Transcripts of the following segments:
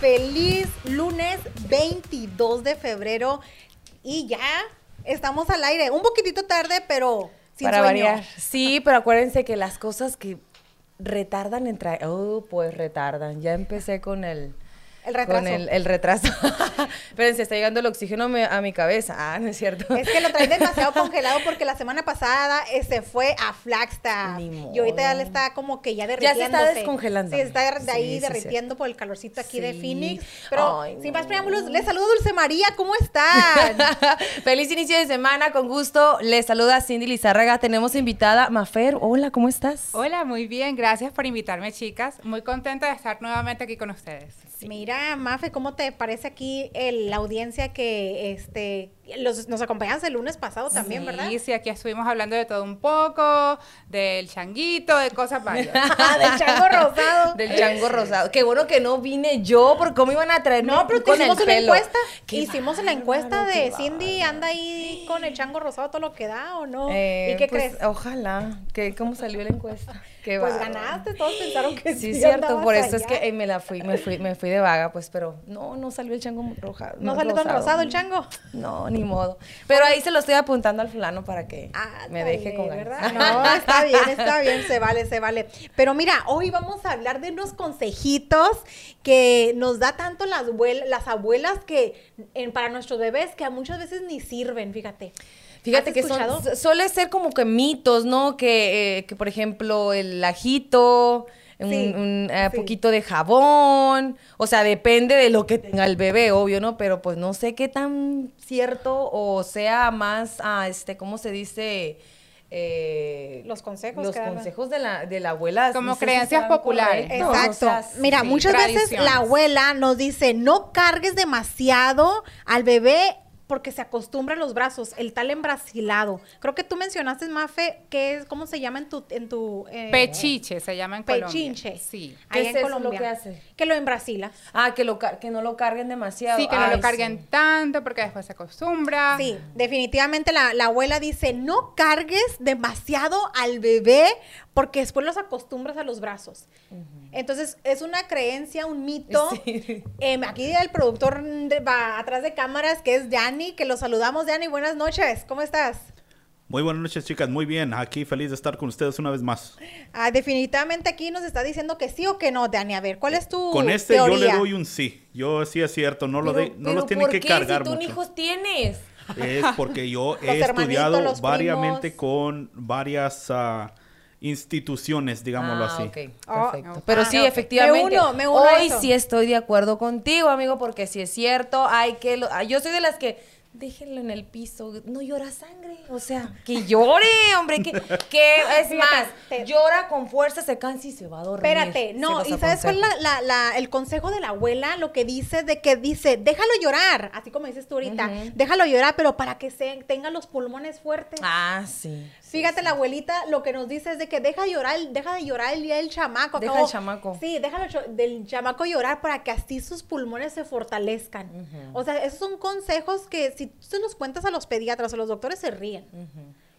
Feliz lunes 22 de febrero. Y ya estamos al aire. Un poquitito tarde, pero sin Para sueño. variar. Sí, pero acuérdense que las cosas que retardan en traer. Oh, pues retardan. Ya empecé con el. El retraso. Con el, el retraso. Espérense, está llegando el oxígeno a mi, a mi cabeza. Ah, no es cierto. Es que lo traen demasiado congelado porque la semana pasada eh, se fue a Flagstaff. Ni Y ahorita ya le está como que ya Ya se derritiendo. está descongelando. Sí, está de ahí Sí, sí, derritiendo por el calorcito aquí de. Phoenix. Pero Ay, sin no. más preámbulos, les saludo Dulce María. ¿Cómo están? Feliz inicio de semana, con gusto. Les saluda Cindy Lizárraga. Tenemos invitada Mafer. Hola, ¿cómo estás? Hola, muy bien, gracias por invitarme, chicas. Muy contenta de estar nuevamente aquí con ustedes. Mira, Mafe, ¿cómo te parece aquí el- la audiencia que este los, nos acompañaste el lunes pasado también, sí, verdad? Sí, aquí estuvimos hablando de todo un poco, del changuito, de cosas varias. Del chango rosado. Del chango rosado. Qué bueno que no vine yo, porque cómo iban a traer No, pero hicimos una pelo? encuesta. Qué Hicimos la encuesta de Cindy, anda ahí con el chango rosado todo lo que da o no. Eh, ¿Y qué pues, crees? Ojalá. ¿Qué, ¿Cómo salió la encuesta? Qué Pues ganaste, todos pensaron que sí. Sí, cierto, por eso es que eh, me la fui, me fui, me fui de vaga, pues, pero no, no salió el chango roja. ¿No salió tan rosado el chango? No, ni modo. Pero ahí se lo estoy apuntando al fulano para que Ah, me deje con ganas. ¿verdad? No, está bien, está bien, se vale, se vale. Pero mira, hoy vamos a hablar de unos consejitos que nos da tanto las, abuel- las abuelas que en- para nuestros bebés que a muchas veces ni sirven, fíjate. Fíjate ¿Has que son, suele ser como que mitos, ¿no? Que, eh, que por ejemplo, el ajito, un, Sí, un, eh, sí. poquito de jabón, o sea, depende de lo que tenga el bebé, obvio, ¿no? Pero pues no sé qué tan cierto o sea más, ah, este, ¿cómo se dice? Eh, Los consejos Los consejos de la, de la abuela. Como no sé si creencias populares. Exacto. o sea, Mira, sí, muchas veces la abuela nos dice, no cargues demasiado al bebé porque se acostumbra a los brazos, el tal embrasilado. Creo que tú mencionaste, Mafe, que es, ¿cómo se llama en tu... En tu eh, Pechiche se llama en Colombia. Pechinche. Sí. ¿Qué Ahí es en eso lo Colombia. que hace? Que lo embrasilas. Ah, que, lo, que no lo carguen demasiado. Sí, que no lo carguen sí. tanto porque después se acostumbra. Sí, definitivamente la, la abuela dice, no cargues demasiado al bebé porque después los acostumbras a los brazos. Entonces, es una creencia, un mito. Sí. Em, aquí el productor de- va atrás de cámaras, que es Dani, que lo saludamos. Dani, buenas noches, ¿cómo estás? Muy buenas noches, chicas. Muy bien. Aquí feliz de estar con ustedes una vez más. Ah, definitivamente aquí nos está diciendo que sí o que no, Dani. A ver, ¿cuál es tu Con este yo le doy un sí. Yo sí es cierto. No lo, Pero- de, no pero los tienen ¿por que qué? cargar si tú mucho. hijos tienes. Es porque yo he estudiado variamente con varias ah, instituciones, digámoslo Ah, así. ok, Oh, perfecto. Pero sí, Ah, ok. efectivamente. Me uno, me uno hoy sí estoy de acuerdo contigo, amigo, porque si es cierto, hay que. lo- ah, yo soy de las que. Déjenlo en el piso, no llora sangre. O sea, que llore, hombre. Que, que es más, llora con fuerza, se cansa y se va a dormir. Espérate, no, ¿y sabes cuál es aconsejo. la, la- la- el consejo de la abuela? Lo que dice de que dice, déjalo llorar, así como dices tú ahorita, déjalo llorar, pero para que se, tenga los pulmones fuertes. Ah, sí. Fíjate, la abuelita lo que nos dice es de que deja llorar, deja de llorar el día del chamaco. Deja el chamaco. Sí, déjalo del chamaco llorar para que así sus pulmones se fortalezcan. O sea, esos son consejos que si tú se los cuentas a los pediatras o a los doctores se ríen.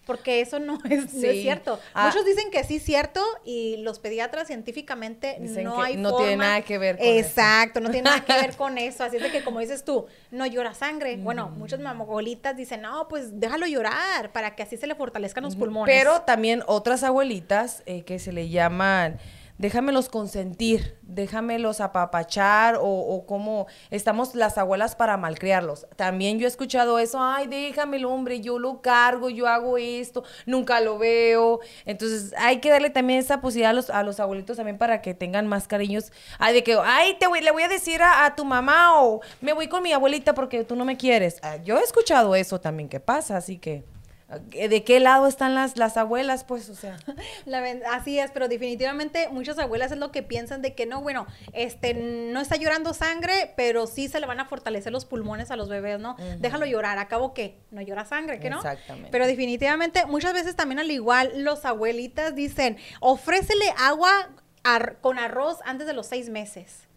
Porque eso no es, no es Sí. cierto. Ah. Muchos dicen que sí es cierto y los pediatras científicamente Dicen no que hay no tiene forma- nada que ver con eso. Exacto, no tiene nada que ver con eso. Así es de que como dices tú, no llora sangre. Bueno, muchas mamogolitas dicen, no, pues déjalo llorar para que así se le fortalezcan los pulmones. Pero también otras abuelitas eh, que se le llaman, déjamelos consentir, déjamelos apapachar o, o como estamos las abuelas para malcriarlos. También yo he escuchado eso, ay, déjamelo, hombre, yo lo cargo, yo hago esto, nunca lo veo. Entonces hay que darle también esa posibilidad a los, abuelitos también para que tengan más cariños. Ay, de que, ay, te voy, le voy a decir a, a tu mamá o me voy con mi abuelita porque tú no me quieres. Ah, yo he escuchado eso también que pasa, así que... ¿De qué lado están las, las abuelas? Pues, o sea. La así es, pero definitivamente muchas abuelas es lo que piensan de que no, bueno, este no está llorando sangre, pero sí se le van a fortalecer los pulmones a los bebés, ¿no? Déjalo llorar, acabo que no llora sangre, ¿que no? Exactamente. Pero definitivamente muchas veces también al igual los abuelitas dicen, ofrécele agua ar- con arroz antes de los seis meses.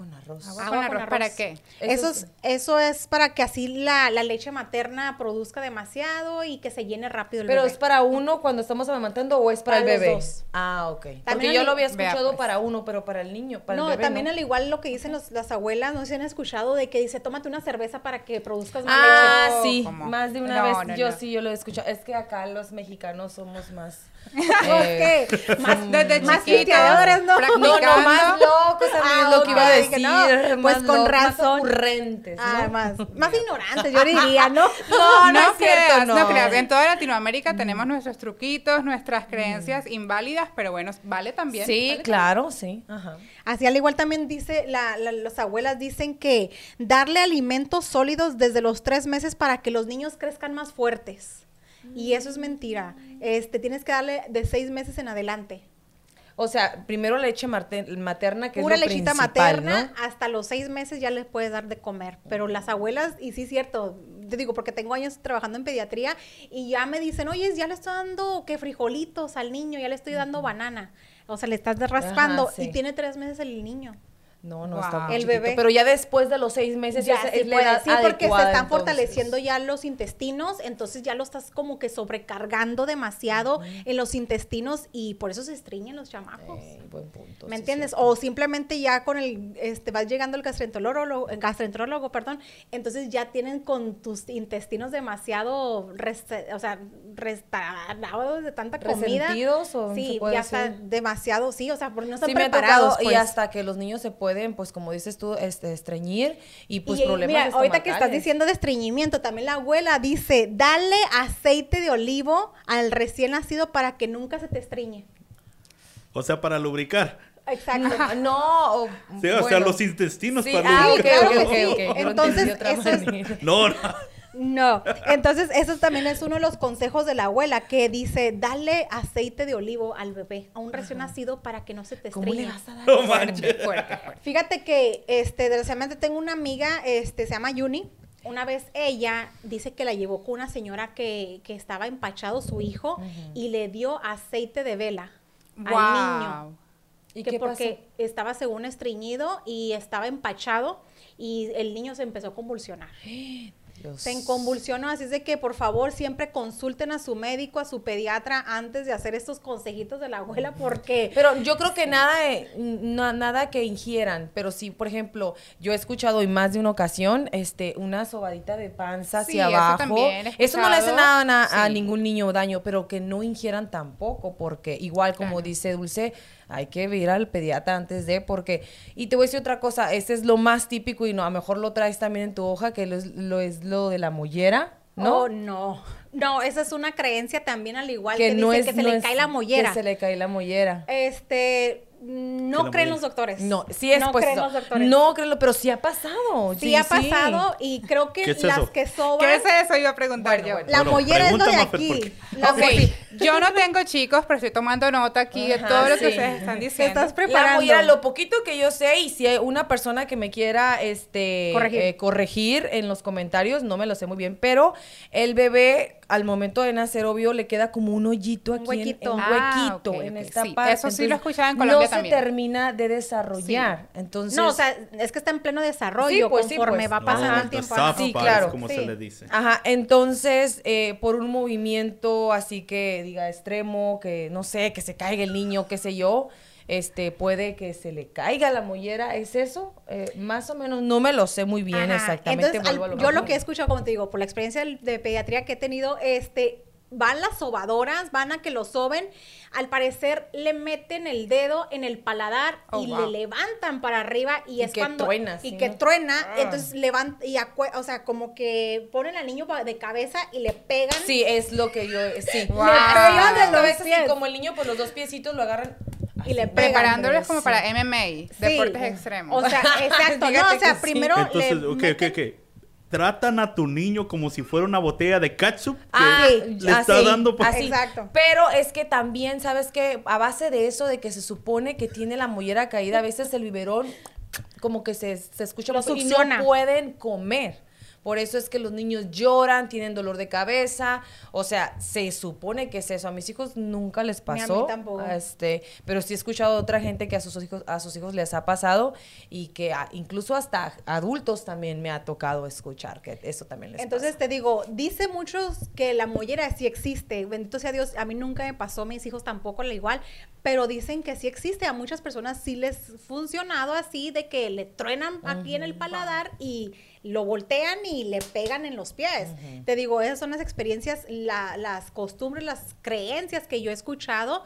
Con arroz. Agua Agua con con arroz, ¿Para qué? Eso, Eso es, eso es para que así la, la leche materna produzca demasiado y que se llene rápido el Pero bebé. es para uno cuando estamos amamantando o es para, Para el los bebé. dos. Ah, ok. Porque También yo al- lo había Vea, escuchado pues. para uno, pero para el niño, para no, el bebé. también no. al igual lo que dicen los- las abuelas, no sé si han escuchado de que dice, tómate una cerveza para que produzcas más Ah, leche. sí, ¿Cómo? más de una No, vez. no, yo no. sí, yo lo he escuchado. Es que acá los mexicanos somos más. eh, ¿Qué? Más, Desde más chiquitos, ¿no? no, no, practicando. más locos, Ah, es lo que iba a ok, decir. que no. Pues más con Más razón. ¿no? Ah, más, más ignorantes, yo diría, ¿no? No, no, no es cierto, creas, no. no. creas. En toda Latinoamérica tenemos nuestros truquitos, nuestras creencias inválidas, pero bueno, vale también. Sí, vale claro, sí. Ajá. Así al igual también dice, la, la- las abuelas dicen que darle alimentos sólidos desde los tres meses para que los niños crezcan más fuertes. Y eso es mentira. Este, tienes que darle de seis meses en adelante. O sea, primero leche materna, que Pura es lo lechita materna, ¿no? hasta los seis meses ya les puedes dar de comer. Pero las abuelas, y sí es cierto, te digo, porque tengo años trabajando en pediatría y ya me dicen, oye, ya le estoy dando que frijolitos al niño, ya le estoy dando banana. O sea, le estás raspando Ajá, sí. y tiene tres meses el niño. No, no, Wow. está muy El chiquito. bebé. Pero ya después de los seis meses ya, Ya, es, sí es la puede, edad sí, porque se están entonces. fortaleciendo ya los intestinos, entonces ya lo estás como que sobrecargando demasiado en los intestinos y por eso se estriñen los chamacos. Buen punto. ¿Me sí, entiendes? O simplemente ya con el, este, vas llegando al gastroenterólogo, gastroenterólogo, perdón, entonces ya tienen con tus intestinos demasiado, o sea, restaurados de tanta comida. ¿Resentidos o Sí, ya está demasiado, sí, o sea, porque no están Sí me ha preparados. tocado y pues. hasta que los niños se pueden, pues como dices tú, este, estreñir y pues Y, problemas mira, ahorita que estás diciendo de estreñimiento, también la abuela dice, dale aceite de olivo al recién nacido para que nunca se te estreñe. O sea, para lubricar. Exacto. No, o, Sí, o sea, los intestinos Sí, para ah, ok, lubricar. claro ok, que ok, sí. ok, yo lo Entonces, eso es-. No, no. No, entonces eso también es uno de los consejos de la abuela que dice, dale aceite de olivo al bebé, a un recién nacido para que no se te ¿Cómo estreñe. le vas a dar? Manches. Fuerte, fuerte. Fíjate que, este, desgraciadamente tengo una amiga, este, se llama Yuni. Una vez ella dice que la llevó con una señora que, que estaba empachado su hijo y le dio aceite de vela al niño. Wow. ¿Y que qué porque estaba según estreñido y estaba empachado y el niño se empezó a convulsionar. Dios. Se convulsionó, así es de que por favor siempre consulten a su médico, a su pediatra antes de hacer estos consejitos de la abuela porque Pero yo creo que nada, no- nada que ingieran, pero sí, por ejemplo, yo he escuchado en más de una ocasión, este, una sobadita de panza hacia eso abajo. Eso no le hace nada na- a sí. ningún niño daño, pero que no ingieran tampoco, porque igual como Claro. dice Dulce, hay que ir al pediatra antes de, porque, y te voy a decir otra cosa, ese es lo más típico y no, a lo mejor lo traes también en tu hoja, que lo es lo, es lo de la mollera, ¿no? Oh, no. No, esa es una creencia también al igual que, que no dice es que se no le es- cae la mollera. Que se le cae la mollera. Este, no creen los doctores. No, sí es no pues creen no, los doctores. no créelo, pero sí ha pasado. Sí, ha pasado y creo que ¿Qué es las eso? que sobran ¿Qué es eso? Iba a preguntar Bueno, yo. bueno. la Bueno, mollera es lo de aquí. porque- La Ok, mo- yo no tengo chicos, pero estoy tomando nota aquí de todo lo que ustedes están Te diciendo. estás La preparando. mollera, lo poquito que yo sé, y si hay una persona que me quiera este Corregir. eh, corregir en los comentarios, no me lo sé muy bien, pero el bebé al momento de nacer, obvio, le queda como un hoyito Un aquí, en- huequito. en, un Ah, huequito, en esta sí, parte. eso sí lo escuchado en Colombia No también. se termina de desarrollar, entonces... No, o sea, es que está en pleno desarrollo Sí, pues, sí, conforme pues. va No, pasando Ajá. el tiempo. Sí, claro. como Sí. se le dice. Ajá, entonces, eh, por un movimiento así que diga extremo, que no sé, que se caiga el niño, qué sé yo, este, puede que se le caiga la mollera, ¿es eso? Eh, más o menos, no me lo sé muy bien Ajá. exactamente. Entonces, vuelvo al- a lo yo lo que he escuchado, como te digo, por la experiencia de pediatría que he tenido, este, van las sobadoras, van a que lo soben, al parecer le meten el dedo en el paladar Oh, y wow. le levantan para arriba y, Y es que cuando truena, y sí, que truena, Ah. entonces levanta y o sea, como que ponen al niño de cabeza y le pegan. Sí, es lo que yo, sí. Wow. Le pegan de los pies. como el niño, pues los dos piecitos lo agarran. Y le pegan. Preparándoles como Sí. para MMA, Sí. deportes extremos. O sea, exacto, no, o sea, sí. primero Entonces, le ok, ok, meten- ok. Tratan a tu niño como si fuera una botella de ketchup. que Ah, Sí. le está dando por- así. Exacto. Pero es que también, ¿sabes qué? A base de eso, de que se supone que tiene la mollera caída, a veces el biberón como que se, se escucha Lo y no pueden comer. Por eso es que los niños lloran, tienen dolor de cabeza. O sea, se supone que es eso. A mis hijos nunca les Ni a mí pasó. tampoco. Este, pero sí he escuchado de otra gente que a sus hijos, a sus hijos les ha pasado y que a- incluso hasta adultos también me ha tocado escuchar que eso también les Entonces pasa. te digo, dice muchos que la mollera sí existe. Bendito sea Dios, a mí nunca me pasó, a mis hijos tampoco la igual, pero dicen que sí existe. A muchas personas sí les funcionado así de que le truenan aquí en el paladar y lo voltean y le pegan en los pies. Te digo, esas son las experiencias, la- las costumbres, las creencias que yo he escuchado.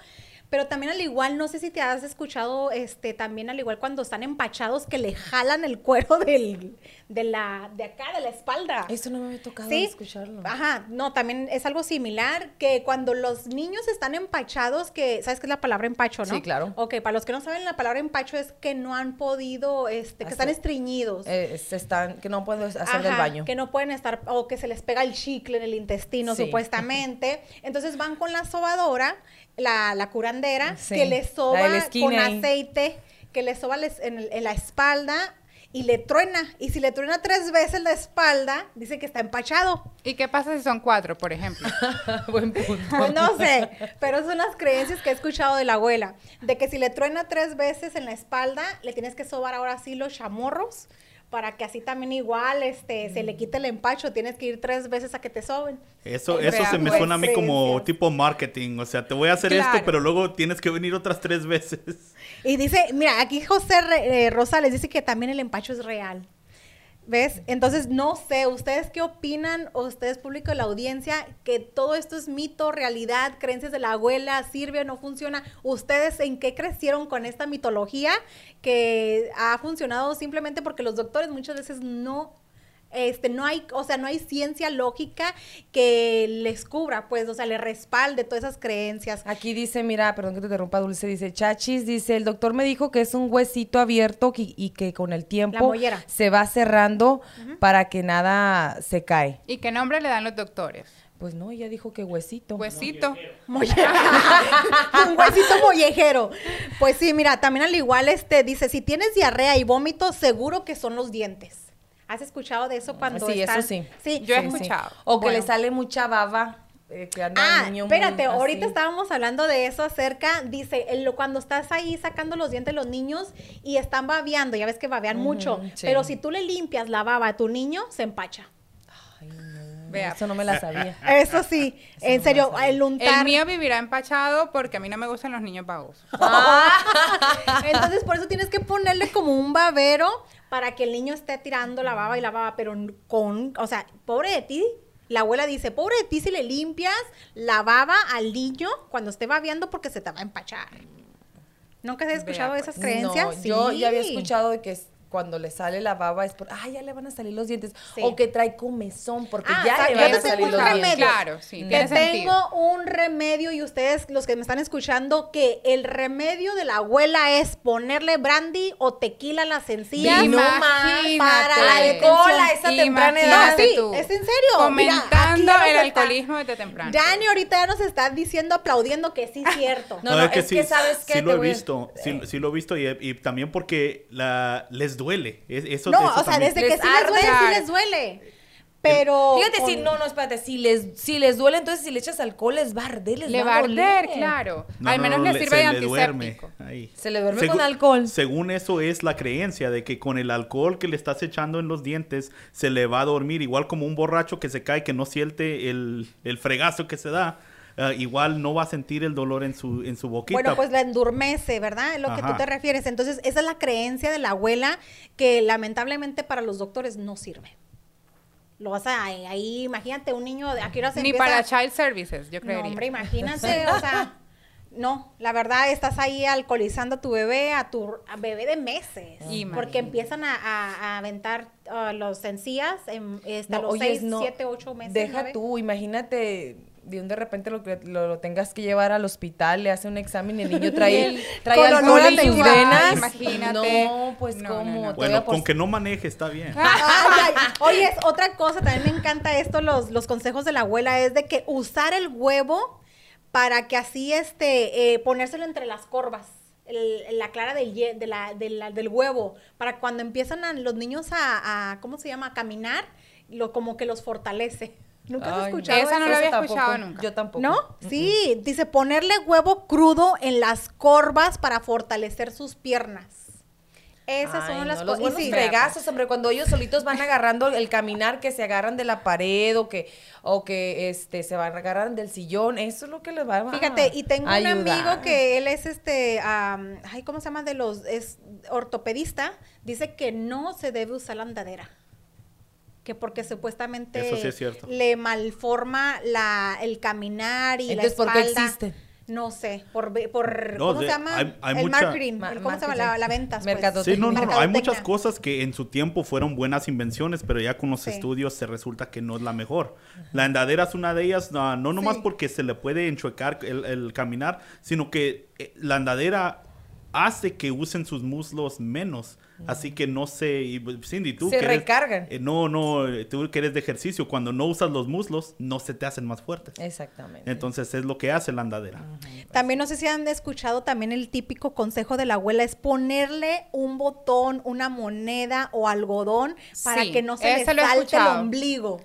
Pero también al igual, no sé si te has escuchado, este, también al igual cuando están empachados que le jalan el cuero del, de la, de acá, de la espalda. Eso no me había tocado Sí. escucharlo. Ajá, no, también es algo similar que cuando los niños están empachados, que, ¿sabes qué es la palabra empacho, no? Sí, claro. Ok, para los que no saben, la palabra empacho es que no han podido, este, que están estreñidos. Eh, se están, que no pueden hacer Ajá, del baño. Que no pueden estar, o que se les pega el chicle en el intestino, Sí. supuestamente. Entonces van con la sobadora, la, la curandera, Sí, que les soba con aceite, que le soba les- en la espalda y le truena. Y si le truena tres veces la espalda, dice que está empachado. ¿Y qué pasa si son cuatro, por ejemplo? Buen punto. No sé, pero son las creencias que he escuchado de la abuela, de que si le truena tres veces en la espalda, le tienes que sobar ahora sí los chamorros para que así también igual este se le quite el empacho, tienes que ir tres veces a que te soben. Eso, eso se me pues, suena a mí como creencias. tipo marketing. O sea, te voy a hacer esto, pero luego tienes que venir otras tres veces. Y dice, mira, aquí José eh, Rosales dice que también el empacho es real. ¿Ves? Entonces, no sé, ¿ustedes qué opinan? O ustedes, público de la audiencia, que todo esto es mito, realidad, creencias de la abuela, sirve o no funciona. ¿Ustedes en qué crecieron con esta mitología que ha funcionado simplemente porque los doctores muchas veces no este, no hay, o sea, no hay ciencia lógica que les cubra, pues, o sea, le respalde todas esas creencias. Aquí dice, mira, perdón que te interrumpa, Dulce, dice, Chachis, dice, el doctor me dijo que es un huesito abierto qui- y que con el tiempo se va cerrando para que nada se cae. ¿Y qué nombre le dan los doctores? Pues no, ella dijo que huesito. Huesito. Un huesito mollejero. Pues sí, mira, también al igual este dice, si tienes diarrea y vómito, seguro que son los dientes. ¿Has escuchado de eso cuando sí, están- eso sí. Sí. Yo he Sí, sí. escuchado. O que Bueno. le sale mucha baba. eh, que anda Ah, niño muy espérate, así. ahorita estábamos hablando de eso acerca, dice, el- cuando estás ahí sacando los dientes los niños y están babeando, ya ves que babean mucho, sí. pero si tú le limpias la baba a tu niño, se empacha. Ay, no, Vea. Eso no me la sabía. Eso sí, en no serio, el untar. El mío vivirá empachado porque a mí no me gustan los niños babosos. Entonces, por eso tienes que ponerle como un babero para que el niño esté tirando la baba y la baba, pero con, o sea, pobre de ti. La abuela dice, pobre de ti si le limpias la baba al niño cuando esté babeando porque se te va a empachar. ¿Nunca has escuchado Vea, esas pues. creencias? No, yo ya había escuchado de que es- cuando le sale la baba es por, ah, ya le van a salir los dientes. Sí. O que trae comezón porque Ah, ya o sea, le van te a tengo salir un los remedio. dientes. Claro, sí, Que tiene sentido. tengo un remedio y ustedes, los que me están escuchando, que el remedio de la abuela es ponerle brandy o tequila a las encías. Y no más, Imagínate. para la alcohol a esa temprana edad. No, sí, tú. es en serio. Mira, ya nos el alcoholismo desde temprano. Dani ahorita ya nos está diciendo, aplaudiendo que sí es cierto. No, no, es que sabes qué, sí lo he visto, sí, sí lo he visto y, y también porque la, les duele. Es- Eso, No, eso o sea, también. desde que Les sí les duele, sí les duele. Pero. Fíjate, si no, no, espérate, si les, si les duele, entonces si le echas alcohol les va a arder, les Le va a arder, claro. No, Al no, menos no, sirve de se le duerme antiséptico. Se le duerme con alcohol. Según eso es la creencia de que con el alcohol que le estás echando en los dientes se le va a dormir igual como un borracho que se cae que no siente el, el fregazo que se da. Eh, igual no va a sentir el dolor en su en su boquita. Bueno, pues la endurmece, ¿verdad? Es lo que tú te refieres. Entonces, esa es la creencia de la abuela que lamentablemente para los doctores no sirve. Lo vas a ahí, imagínate un niño de aquí se Ni empieza- para child services, yo No, creería. hombre, imagínate, o sea, no, la verdad estás ahí alcoholizando a tu bebé, a tu a bebé de meses, Imagínate. porque empiezan a, a- a aventar ah, los encías en este, a No, los oyes, seis, no, siete, ocho meses. Deja tú, imagínate de un de repente lo, que- lo, lo tengas que llevar al hospital, le hace un examen y el niño trae, el- trae alcohol en sus tequila. venas. Imagínate. No, pues No, cómo. no. Bueno, por- con que no maneje está bien. Oye, es otra cosa, también me encanta esto, los, los consejos de la abuela, es de que usar el huevo para que así, este, eh, ponérselo entre las corvas. el- la clara del, ye- de la- de la- del huevo, para cuando empiezan a- los niños a, a, ¿cómo se llama?, a caminar, lo, como que los fortalece. ¿Nunca has Ay, escuchado Esa no la había tampoco. escuchado nunca. Yo tampoco. ¿No? Sí, dice ponerle huevo crudo en las corvas para fortalecer sus piernas. Esas Ay, son las no, los cosas. buenos fregazos, hombre, cuando ellos solitos van agarrando el caminar, que se agarran de la pared o que, o que este, se van a agarrar del sillón, eso es lo que les va a Fíjate, y tengo un amigo que él es este, am, ay, ¿cómo se llama? De los, es ortopedista, dice que no se debe usar la andadera. Que porque supuestamente Eso sí es cierto. le malforma la, el caminar y Entonces, la ¿por qué espalda. existen? No sé, por, por No, ¿cómo de- se llama? hay- hay el mucha- marketing, Ma- el- ¿cómo se llama? La, la ventas, pues. Sí, no, no, no. Hay muchas cosas que en su tiempo fueron buenas invenciones, pero ya con los Sí. estudios se resulta que no es la mejor. La andadera es una de ellas, no, no nomás Sí. porque se le puede enchuecar el, el caminar, sino que eh, la andadera hace que usen sus muslos menos. Así que no sé, y, pues, Cindy, tú Se que eres- recargan. eh, no, no, tú que eres de ejercicio, cuando no usas los muslos, no se te hacen más fuertes. Exactamente. Entonces es lo que hace la andadera. También no sé si han escuchado también el típico consejo de la abuela es ponerle un botón, una moneda o algodón para Sí, que no se le salte el ombligo.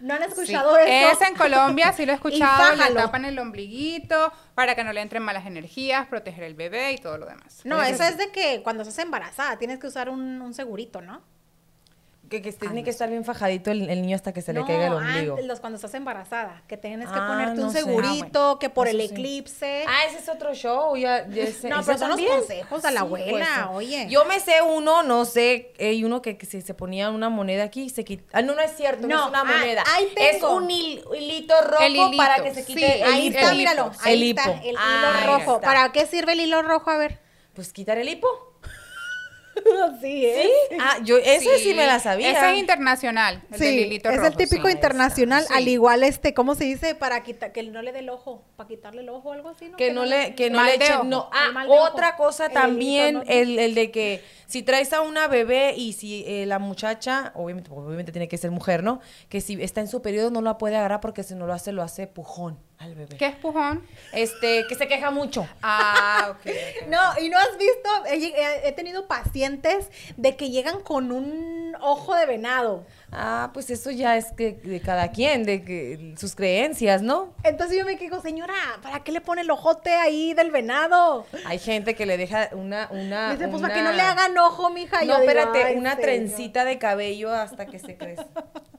¿No han Sí. escuchado eso? Ese en Colombia sí lo he escuchado, le tapan el ombliguito para que no le entren malas energías, proteger el bebé y todo lo demás. No, eso es de que cuando estás embarazada tienes que usar un, un segurito, ¿no? Que, que tiene que estar bien fajadito el, el niño hasta que se le no, caiga el ombligo. antes, los cuando estás embarazada, que tienes que Ah, ponerte no un sé. segurito, Ah, que por el sí. eclipse. Ah, ese es otro show. Ya, ya ese- No, ese pero son los también. consejos de la abuela, oye. Yo me sé uno, no sé, hay uno que, que si se ponía una moneda aquí y se quita. Ah, no, no es cierto, no, No, es una ah, moneda. ahí Es un hil- hilito rojo El hilito, para que se sí, quite el ahí hipo. está, el míralo. Ahí El está, hipo. el hilo Ah, rojo. está. ¿Para qué sirve el hilo rojo? A ver. Pues quitar el hipo. Sí, ¿Sí? Ah, yo, eso sí, me la sabía. Ese es internacional, el Sí, hilito es rojo, el típico sí. internacional, al igual este, ¿cómo se dice? Para quitar, que no le dé el ojo, para quitarle el ojo o algo así, ¿no? Que no le, que no le ojo. no, ah, ojo. otra cosa El también, el, el de que si traes a una bebé y si eh, la muchacha, obviamente, obviamente tiene que ser mujer, ¿no? Que si está en su periodo no la puede agarrar porque si no lo hace, lo hace pujón al bebé. ¿Qué es pujón? Este, que se queja mucho. Ah, ok. No, y no has visto, he, tenido pacientes de que llegan con un ojo de venado. Ah, pues eso ya es que de cada quien, de que sus creencias, ¿no? Entonces yo me digo, señora, ¿para qué le pone el ojote ahí del venado? Hay gente que le deja una, una. Dice, pues una- para que no le hagan ojo, mija. No, Yo espérate, "Ay, una señor". trencita de cabello hasta que se crece.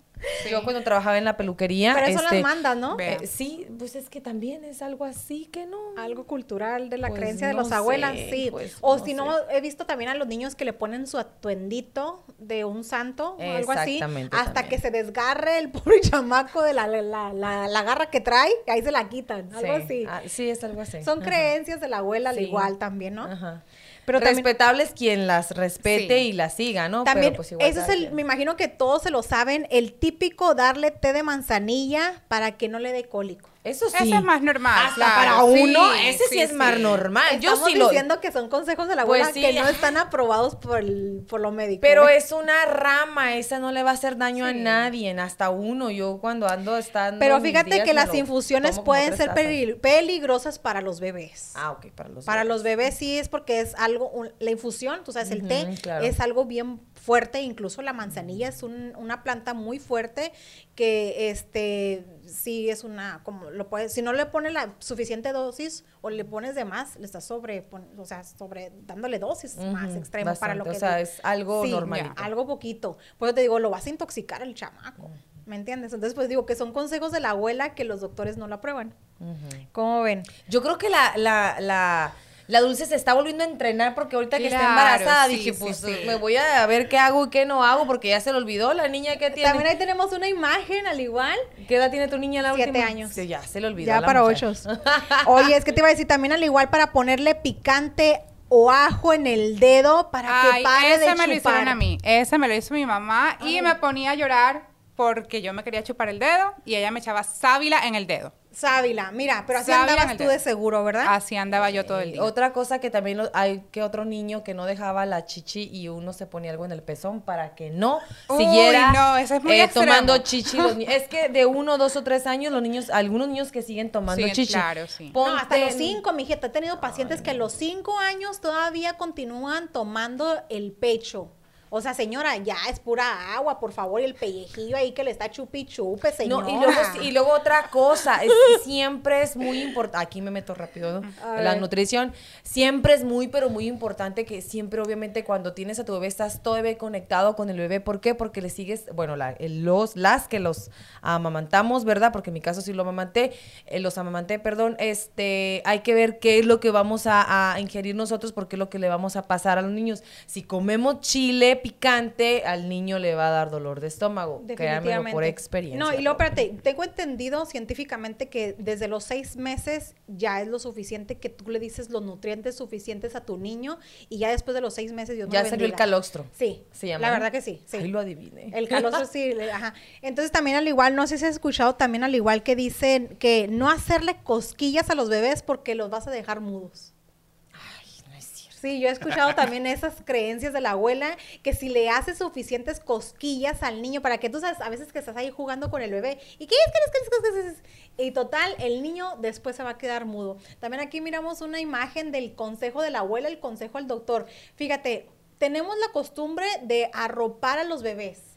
Yo cuando trabajaba en la peluquería. Pero eso este, las mandas, ¿no? Ve. eh, sí, pues es que también es algo así que no. Algo cultural de la Pues creencia de no los abuelas, sé, sí. pues, o no si no, he visto también a los niños que le ponen su atuendito de un santo o algo así, Exactamente, hasta también. que se desgarre el pobre chamaco de la, la, la- la garra que trae, y ahí se la quitan, algo sí. así. Ah, sí, es algo así. Son Ajá. creencias de la abuela al Sí. igual también, ¿no? Ajá. Pero Respetables quien las respete Sí. y las siga, ¿no? También, Pero pues igual ese es el, me imagino que todos se lo saben, el típico darle té de manzanilla para que no le dé cólico. Eso sí. Ese es más normal, Hasta claro, para sí, uno, ese sí, sí, es más sí. normal. Yo Estamos sí lo. diciendo que son consejos de la abuela Pues sí. que no están aprobados por, el- por lo médico. Pero ¿eh? es una rama, esa no le va a hacer daño a Sí. nadie, hasta uno. Yo cuando ando estando. Pero fíjate días que las infusiones pueden ser tazas. peligrosas para los bebés. Ah, ok, para los Para bebés. los bebés sí es porque es algo, un- la infusión, tú sabes, el té claro. es algo bien fuerte, incluso la manzanilla es un- una planta muy fuerte que este sí es una, como lo puedes, si no le pones la suficiente dosis o le pones de más, le estás sobre, pon- o sea, sobre, dándole dosis más extremo para lo que o sea, es algo Sí, normalito. algo poquito. Pues te digo, lo vas a intoxicar el chamaco. ¿Me entiendes? Entonces, pues digo que son consejos de la abuela que los doctores no lo aprueban. Ujú. ¿Cómo ven? Yo creo que la, la, la, la Dulce se está volviendo a entrenar porque ahorita que está embarazada sí, dije, sí, pues sí. me voy a ver qué hago y qué no hago porque ya se le olvidó la niña que tiene. También ahí tenemos una imagen al igual. ¿Qué edad tiene tu niña la Siete última? años. Sí, ya se le olvidó. Ya la para muchacha. ochos. Oye, es que te iba a decir también al igual para ponerle picante o ajo en el dedo para que pare ese de me lo hicieron a mí. Ese me lo hizo mi mamá y me ponía a llorar porque yo me quería chupar el dedo y ella me echaba sábila en el dedo. Sábila, mira, pero así Sábila andabas tú dedo. de seguro, ¿verdad? Así andaba yo todo el día. Otra cosa que también lo- hay que otro niño que no dejaba la chichi y uno se ponía algo en el pezón para que no Uy, siguiera no, eso es muy eh, tomando chichi. los es que de uno, dos o tres años los niños, algunos niños que siguen tomando Sí, chichi. claro, sí. No, hasta los cinco, mijita. He tenido pacientes que a los cinco años todavía continúan tomando el pecho. O sea, señora, ya es pura agua, por favor, y el pellejillo ahí que le está chupi chupe, señora. No, y luego, y luego otra cosa, es que siempre es muy importante, aquí me meto rápido, ¿no? La ver. nutrición, siempre es muy, pero muy importante que siempre, obviamente, cuando tienes a tu bebé, estás todo bebé conectado con el bebé. ¿Por qué? Porque le sigues, bueno, la- los, las que los amamantamos, ¿verdad? Porque en mi caso sí lo amamanté, eh, los amamanté, perdón, este, hay que ver qué es lo que vamos a, a ingerir nosotros, porque es lo que le vamos a pasar a los niños. Si comemos chile picante, al niño le va a dar dolor de estómago, créanmelo por experiencia. No, y luego, espérate, tengo entendido científicamente que desde los seis meses ya es lo suficiente que tú le dices los nutrientes suficientes a tu niño y ya después de los seis meses Dios no Ya lo salió el calostro. Sí, Se llama, la verdad que sí. sí. Ahí lo adiviné. El calostro sí, le- ajá. Entonces también al igual, no sé si has escuchado también al igual que dicen que no hacerle cosquillas a los bebés porque los vas a dejar mudos. Ay, no es cierto. Sí, yo he escuchado también esas creencias de la abuela, que si le haces suficientes cosquillas al niño, para que tú sabes, a veces que estás ahí jugando con el bebé, y qué es, qué es, qué es, qué es, qué es, qué es? y total, el niño después se va a quedar mudo. También aquí miramos una imagen del consejo de la abuela, el consejo al doctor. Fíjate, tenemos la costumbre de arropar a los bebés.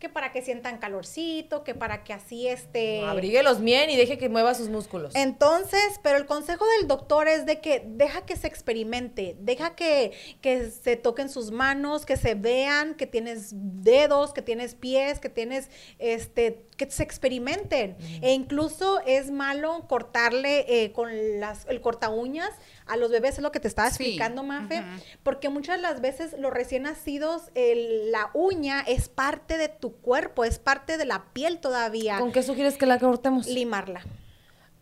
Que para que sientan calorcito, que para que así este... Abríguelos bien y deje que mueva sus músculos. Entonces, pero el consejo del doctor es de que deja que se experimente, deja que, que se toquen sus manos, que se vean que tienes dedos, que tienes pies, que tienes, este, que se experimenten. E incluso es malo cortarle eh, con las, el corta uñas a los bebés, es lo que te estaba Sí. explicando, Mafe, porque muchas de las veces los recién nacidos, el- la uña es parte de tu cuerpo, es parte de la piel todavía. ¿Con qué sugieres que la cortemos? Limarla.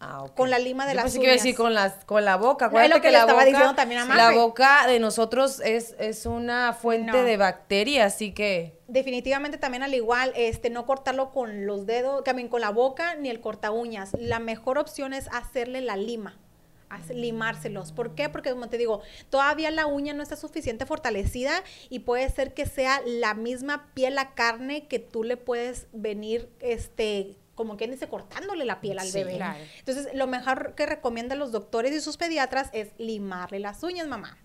Ah, con la lima de Yo las pensé que uñas. decir con, las, con la boca. Es lo que le la estaba boca, diciendo también a La Mafe. boca de nosotros es, es una fuente No. de bacterias, así que... Definitivamente también al igual, este, no cortarlo con los dedos, también con la boca, ni el corta uñas. La mejor opción es hacerle la lima. Limárselos. ¿Por qué? Porque como te digo, todavía la uña no está suficiente fortalecida y puede ser que sea la misma piel, la carne que tú le puedes venir, este, como quien dice, cortándole la piel al Sí, bebé. claro. Entonces, lo mejor que recomiendan los doctores y sus pediatras es limarle las uñas, mamá.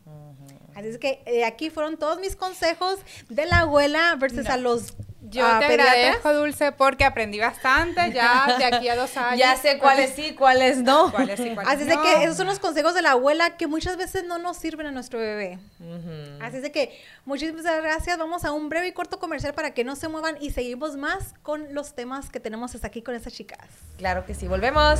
Así es que eh, aquí fueron todos mis consejos de la abuela versus No. a los Yo ah, te pediatras. agradezco, Dulce, porque aprendí bastante ya de aquí a dos años. Ya sé cuáles sí, cuáles no. ¿Cuáles sí, cuáles Así es de no? que esos son los consejos de la abuela que muchas veces no nos sirven a nuestro bebé. Así es de que muchísimas gracias. Vamos a un breve y corto comercial para que no se muevan y seguimos más con los temas que tenemos hasta aquí con estas chicas. Claro que sí, volvemos.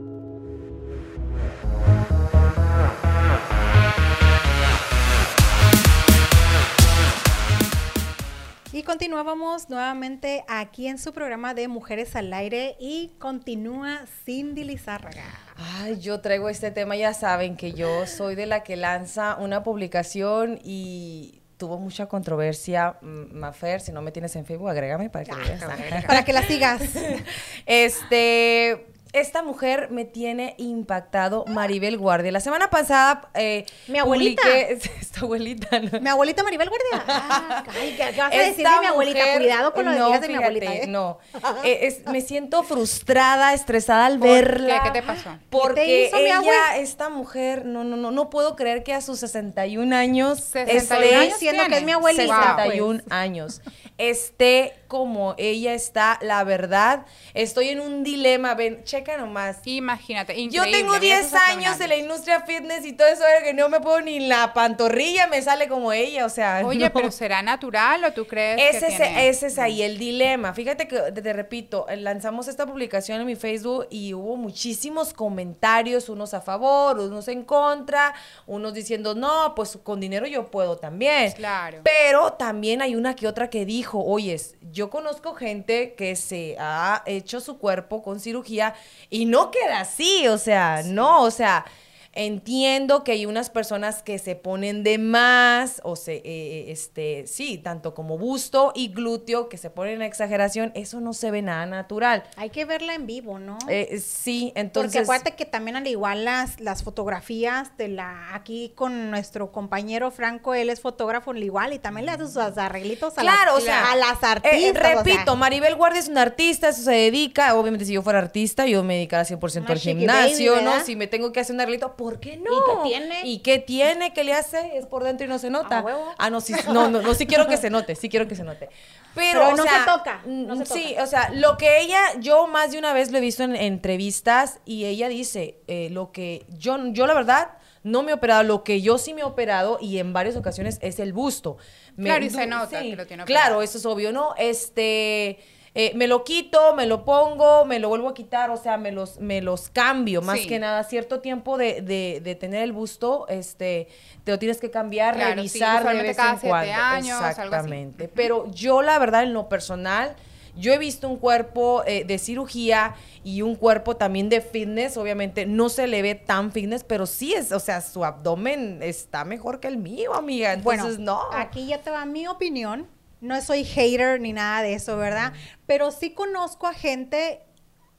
Y continuábamos nuevamente aquí en su programa de Mujeres al Aire y continúa Cindy Lizárraga. Ay, yo traigo este tema, ya saben que yo soy de la que lanza una publicación y tuvo mucha controversia. Mm, Mafer, si no me tienes en Facebook, agrégame para que veas. Para que la sigas. Este, esta mujer me tiene impactado, Maribel Guardia. La semana pasada eh, Mi abuelita. publiqué- esta abuelita, ¿no? Mi abuelita Maribel Guardia. Ah, ay, ¿qué, vas a decir de mi abuelita? mujer- Cuidado con lo que no, digas de mi abuelita. ¿eh? No, Eh, es- me siento frustrada, estresada al verla. ¿Qué te pasó? Porque hizo mi ella, esta mujer, no, no, no, no puedo creer que a sus 61 años 61 esté años diciendo que es mi abuelita. 61 años. Esté como ella está, la verdad, estoy en un dilema. Ven, checa nomás. Imagínate, Yo tengo mira 10 esos años en la industria fitness y todo eso, era que no me puedo ni la pantorrilla me sale como ella, o sea. Oye, no. pero ¿será natural o tú crees Ese que es, tiene? ese es ahí el dilema. Fíjate que, te, te repito, eh, lanzamos esta publicación en mi Facebook y hubo muchísimos comentarios, unos a favor, unos en contra, unos diciendo, no, pues con dinero yo puedo también. Claro. Pero también hay una que otra que dijo, oyes, yo conozco gente que se ha hecho su cuerpo con cirugía y no queda así, o sea, no, o sea, Entiendo que hay unas personas que se ponen de más, o se, eh, este, sí, tanto como busto y glúteo, que se ponen en exageración, eso no se ve nada natural. Hay que verla en vivo, ¿no? Eh, sí, entonces... Porque acuérdate que también al igual las, las fotografías de la, aquí con nuestro compañero Franco, él es fotógrafo al igual y también le hace sus arreglitos a, Claro, las, o sea, a las eh, artistas. o repito, sea. Maribel Guardia es una artista, eso se dedica. Obviamente, si yo fuera artista, yo me dedicara 100% Una al gimnasio, baby, ¿no? Si me tengo que hacer un arreglito, ¿por qué no? ¿Y qué tiene? ¿Y qué tiene? ¿Qué le hace? Es por dentro y no se nota. ¿A huevo? Ah, no, sí, no, no, no, sí quiero que se note, sí quiero que se note. Pero, Pero o no sea, se toca, no se mm, Sí, toca. o sea, lo que ella, yo más de una vez lo he visto en entrevistas y ella dice, eh, lo que yo, yo la verdad, no me he operado, lo que yo sí me he operado y en varias ocasiones es el busto. Me- Claro, y se nota que lo tiene Claro, operado. eso es obvio, ¿no? Este, eh, me lo quito, me lo pongo, me lo vuelvo a quitar, o sea, me los, me los cambio, más Sí. que nada, cierto tiempo de, de, de tener el busto, este, te lo tienes que cambiar, Claro, sí, revisar de vez cada en siete cuando. años, algo así. Exactamente. Pero yo, la verdad, en lo personal, yo he visto un cuerpo eh, de cirugía y un cuerpo también de fitness. Obviamente no se le ve tan fitness, pero sí es, o sea, su abdomen está mejor que el mío, amiga. Entonces, bueno, no. aquí ya te va mi opinión. No soy hater ni nada de eso, ¿verdad? Pero sí conozco a gente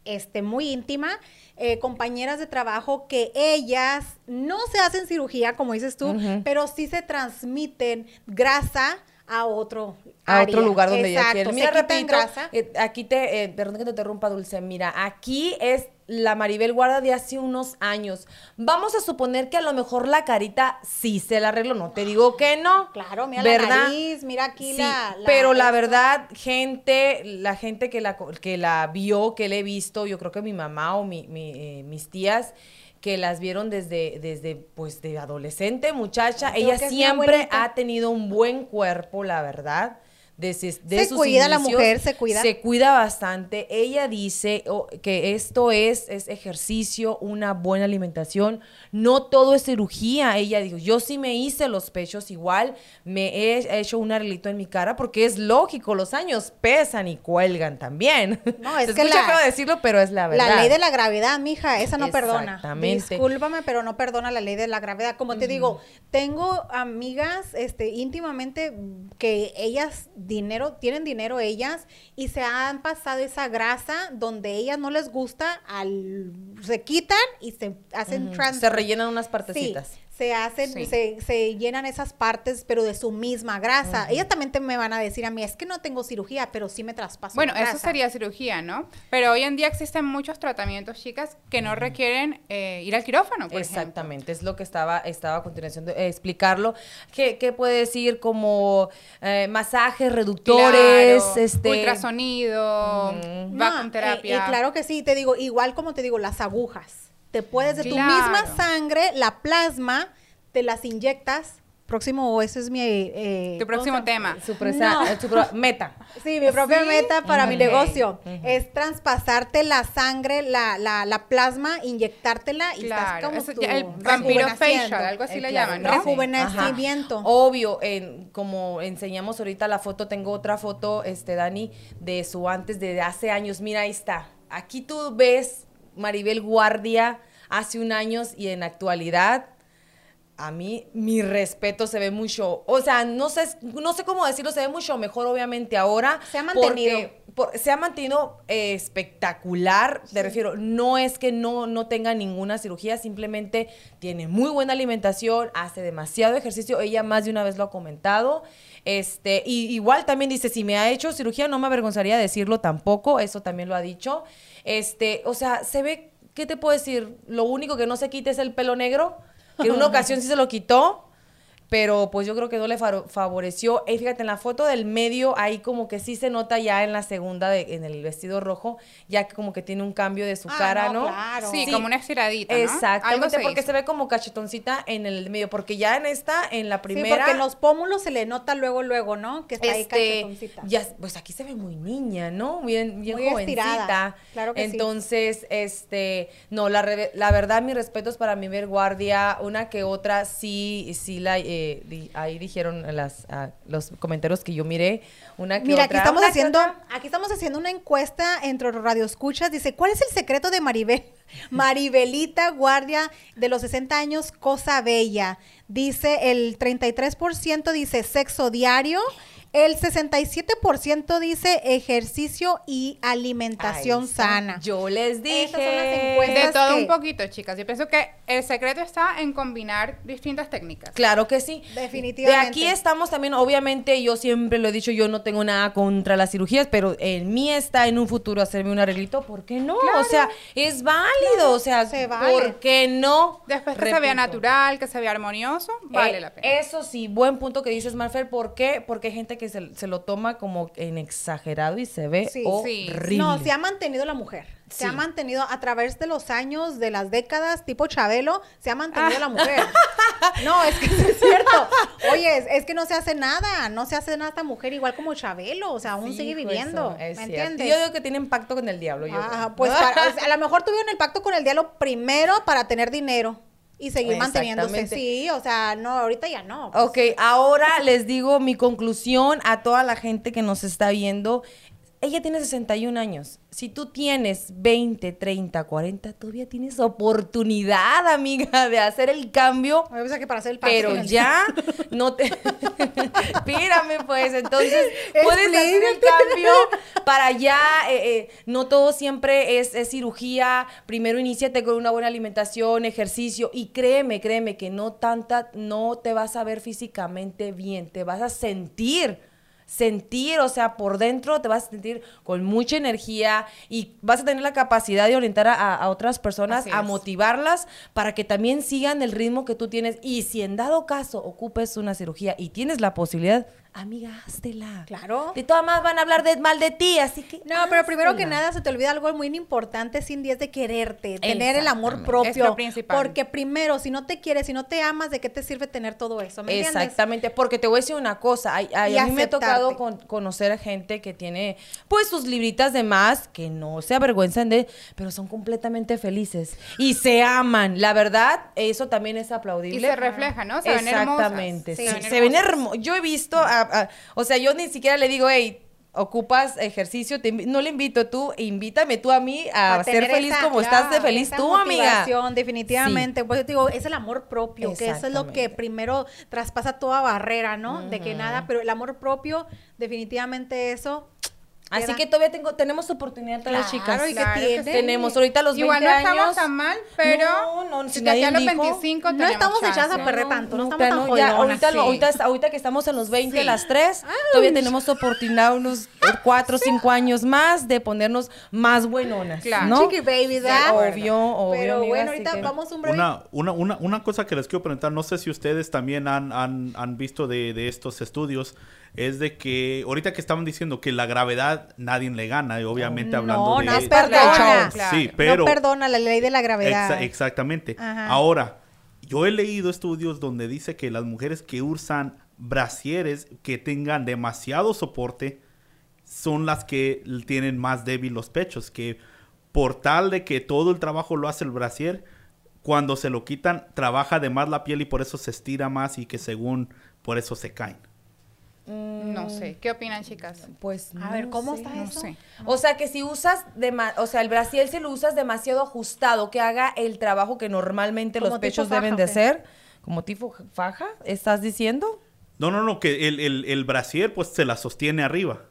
este, muy íntima, eh, compañeras de trabajo que ellas no se hacen cirugía, como dices tú, pero sí se transmiten grasa a otro a otro lugar donde ella Exacto, quiere. se Mira, grasa. eh, aquí te, eh, perdón que te interrumpa, Dulce, mira, aquí es la Maribel Guarda de hace unos años. Vamos a suponer que a lo mejor la carita sí se la arregló, no te digo que no. Claro, mira ¿verdad? la nariz, mira aquí Sí, la, la- pero la verdad, gente, la gente que la, que la vio, que le he visto, yo creo que mi mamá o mi- mi, eh, mis tías, que las vieron desde, desde, pues, de adolescente, muchacha, Creo ella siempre ha tenido un buen cuerpo, la verdad. Desde, de Se sus cuida la mujer, se cuida. Se cuida bastante. Ella dice oh, que esto es, es ejercicio, una buena alimentación. No todo es cirugía. Ella dijo, yo sí me hice los pechos igual, me he hecho un arreglito en mi cara porque es lógico, los años pesan y cuelgan también. No, es Se que escucha la- feo decirlo, pero es la verdad. La ley de la gravedad, mija, esa no perdona. Exactamente. Discúlpame, pero no perdona la ley de la gravedad. Como te digo, tengo amigas este, íntimamente que ellas dinero, tienen dinero ellas y se han pasado esa grasa donde ellas no les gusta, al, se quitan y se hacen trans- Se rellenan unas Sí, partecitas. Se hacen, Sí. se, se llenan esas partes, pero de su misma grasa. Ellas también te me van a decir a mí, es que no tengo cirugía, pero sí me traspaso. Bueno, eso grasa". sería cirugía, ¿no? Pero hoy en día existen muchos tratamientos, chicas, que no requieren eh, ir al quirófano, por ejemplo. Exactamente, es lo que estaba, estaba a continuación de eh, explicarlo. ¿Qué, qué puede decir como eh, masajes reductores, Claro, este ultrasonido, eh, eh, claro que sí, te digo, igual como te digo, las agujas. Te puedes de tu misma sangre, la plasma, te las inyectas. Próximo, eso es mi... eh, Tu próximo ¿cómo se- tema. su, presa- No. eh, su pro- meta. Sí, mi propia ¿Sí? meta para mi negocio es traspasarte la sangre, la, la, la plasma, inyectártela y estás Claro, como eso tu ya el vampiro facial, algo así Eh, le claro, llaman, ¿no? Reju- Rejuvenecimiento. Ajá. Obvio, en, como enseñamos ahorita la foto, tengo otra foto, este Dani, de su antes de hace años. Mira, ahí está. Aquí tú ves Maribel Guardia hace un años y en actualidad. A mí, mi respeto se ve mucho. O sea, no sé, no sé cómo decirlo, se ve mucho mejor, obviamente, ahora. Se ha mantenido. porque- por- se ha mantenido eh, espectacular, te refiero, no es que no, no tenga ninguna cirugía, simplemente tiene muy buena alimentación, hace demasiado ejercicio, ella más de una vez lo ha comentado, este, y igual también dice, si me ha hecho cirugía, no me avergonzaría decirlo tampoco, eso también lo ha dicho, este, o sea, se ve, ¿qué te puedo decir? Lo único que no se quita es el pelo negro, que en una ocasión sí se lo quitó, pero pues yo creo que no le fa- favoreció. Y fíjate, en la foto del medio, ahí como que sí se nota ya en la segunda, de, en el vestido rojo, ya que como que tiene un cambio de su Ah, cara, no, ¿no? claro. Sí, como una estiradita, Exactamente, se porque hizo. se ve como cachetoncita en el medio, porque ya en esta, en la Sí, primera... porque en los pómulos se le nota luego, luego, ¿no? Que está ahí este, cachetoncita. ya, pues aquí se ve muy niña, ¿no? Bien, bien Muy jovencita. estirada, claro que sí. Entonces, este, no, la, re- la verdad, mis respetos para mi ver guardia, una que otra sí, sí la, eh, eh, di- ahí dijeron las, los comentarios que yo miré. Una que Mira, aquí otra- estamos una que haciendo, aquí estamos haciendo una encuesta entre los radioescuchas. Dice, ¿cuál es el secreto de Maribel? Maribelita, guardia de los 60 años, cosa bella. Dice el 33% dice sexo diario, el 67% dice ejercicio y alimentación sana. Yo les dije. Esas son las encuestas. De todo que- un poquito, chicas. Yo pienso que el secreto está en combinar distintas técnicas. Claro que sí. Definitivamente. De aquí estamos también, obviamente, yo siempre lo he dicho, yo no tengo nada contra las cirugías, pero en mí está en un futuro hacerme un arreglito, ¿por qué no? O sea, es válido, o sea, se vale. ¿por qué no? Después que se vea Repito. natural, que se vea armonioso, vale Eh, la pena. Eso sí, buen punto que dices, Marfer. ¿Por qué? Porque hay gente que se, se lo toma como en exagerado y se ve Sí. Sí. horrible. No, se ha mantenido la mujer. Se ha mantenido a través de los años, de las décadas, tipo Chabelo, se ha mantenido la mujer. No, es que es cierto. Oye, es, es que no se hace nada, no se hace nada esta mujer igual como Chabelo, o sea, aún Sí, sigue viviendo, eso es ¿me cierto. entiendes? Yo digo que tienen pacto con el diablo. Yo Ajá, creo. pues para- o sea, a lo mejor tuvieron el pacto con el diablo primero para tener dinero y seguir manteniéndose. Sí, o sea, no, ahorita ya no. pues. Ok, ahora les digo mi conclusión a toda la gente que nos está viendo. Ella tiene 61 años. Si tú tienes 20, 30, 40, todavía tienes oportunidad, amiga, de hacer el cambio. Sea, que para hacer el pacto Pero ya no te... Espérame, pues, entonces puedes hacer el cambio para ya, eh, eh, no todo siempre es, es cirugía, primero iníciate con una buena alimentación, ejercicio, y créeme, créeme que no tanta, no te vas a ver físicamente bien, te vas a sentir sentir, o sea, por dentro te vas a sentir con mucha energía y vas a tener la capacidad de orientar a, a otras personas, a motivarlas para que también sigan el ritmo que tú tienes. Y si en dado caso ocupes una cirugía y tienes la posibilidad, amiga, háztela. Claro. De todas maneras van a hablar de, mal de ti, así que. No, pero primero que nada se te olvida algo muy importante, Cindy, es de quererte, tener el amor propio. Es lo principal. Porque primero, si no te quieres, si no te amas, ¿de qué te sirve tener todo eso? ¿Me entiendes? Exactamente, porque te voy a decir una cosa, ay, ay, Y a mí me ha tocado con- conocer a gente que tiene pues sus libritas de más, que no se avergüenzan de, pero son completamente felices y se aman, la verdad, eso también es aplaudible. Y se refleja, ¿no? Se ven hermosas. Exactamente, Sí. sí, Se ven ven hermosas. hermosos. Yo he visto, a- a- o sea, yo ni siquiera le digo, hey, ocupas ejercicio, te no le invito tú, invítame tú a mí a ser feliz esa- como estás de feliz esa tú, amiga. definitivamente. Pues yo te digo, es el amor propio, que eso es lo que primero traspasa toda barrera, ¿no? De que nada, pero el amor propio, definitivamente eso. Así queda- que todavía tengo, tenemos oportunidad todas las Claro, chicas. ¿y qué Claro que. Tenemos ahorita los 20 Igual no estamos años. tan mal, pero No, no, si nadie los dijo. 25 No estamos echadas a chance. perder tanto, no, estamos claro, tan no, ya, ahorita, lo- sí. ahorita, ahorita que estamos en los 20, Sí. las tres, todavía tenemos oportunidad unos 4 o 5 años más de ponernos más buenonas. Claro. ¿no? Chiqui baby, Sí, ¿verdad? obvio, obvio. Pero amiga, bueno, ahorita que- vamos un breve... Una, una, una, una cosa que les quiero preguntar, no sé si ustedes también han, han, han visto de, de estos estudios, es de que ahorita que estaban diciendo que la gravedad nadie le gana, y obviamente hablando No, de... no perdona. Claro. Sí, pero... No perdona la ley de la gravedad. Exa- exactamente. Ajá. Ahora, yo he leído estudios donde dice que las mujeres que usan brasieres que tengan demasiado soporte son las que tienen más débil los pechos, que por tal de que todo el trabajo lo hace el brasier, cuando se lo quitan trabaja de más la piel y por eso se estira más y que según por eso se caen. No sé. ¿Qué opinan, chicas? Pues A ver, no ¿cómo sé. está No eso? sé. O sea, que si usas, o sea, el brasiel si lo usas demasiado ajustado, que haga el trabajo que normalmente Como los pechos faja, deben ¿o de ser, como tipo faja, ¿estás diciendo? No, no, no, que el, el, el brasier pues se la sostiene arriba.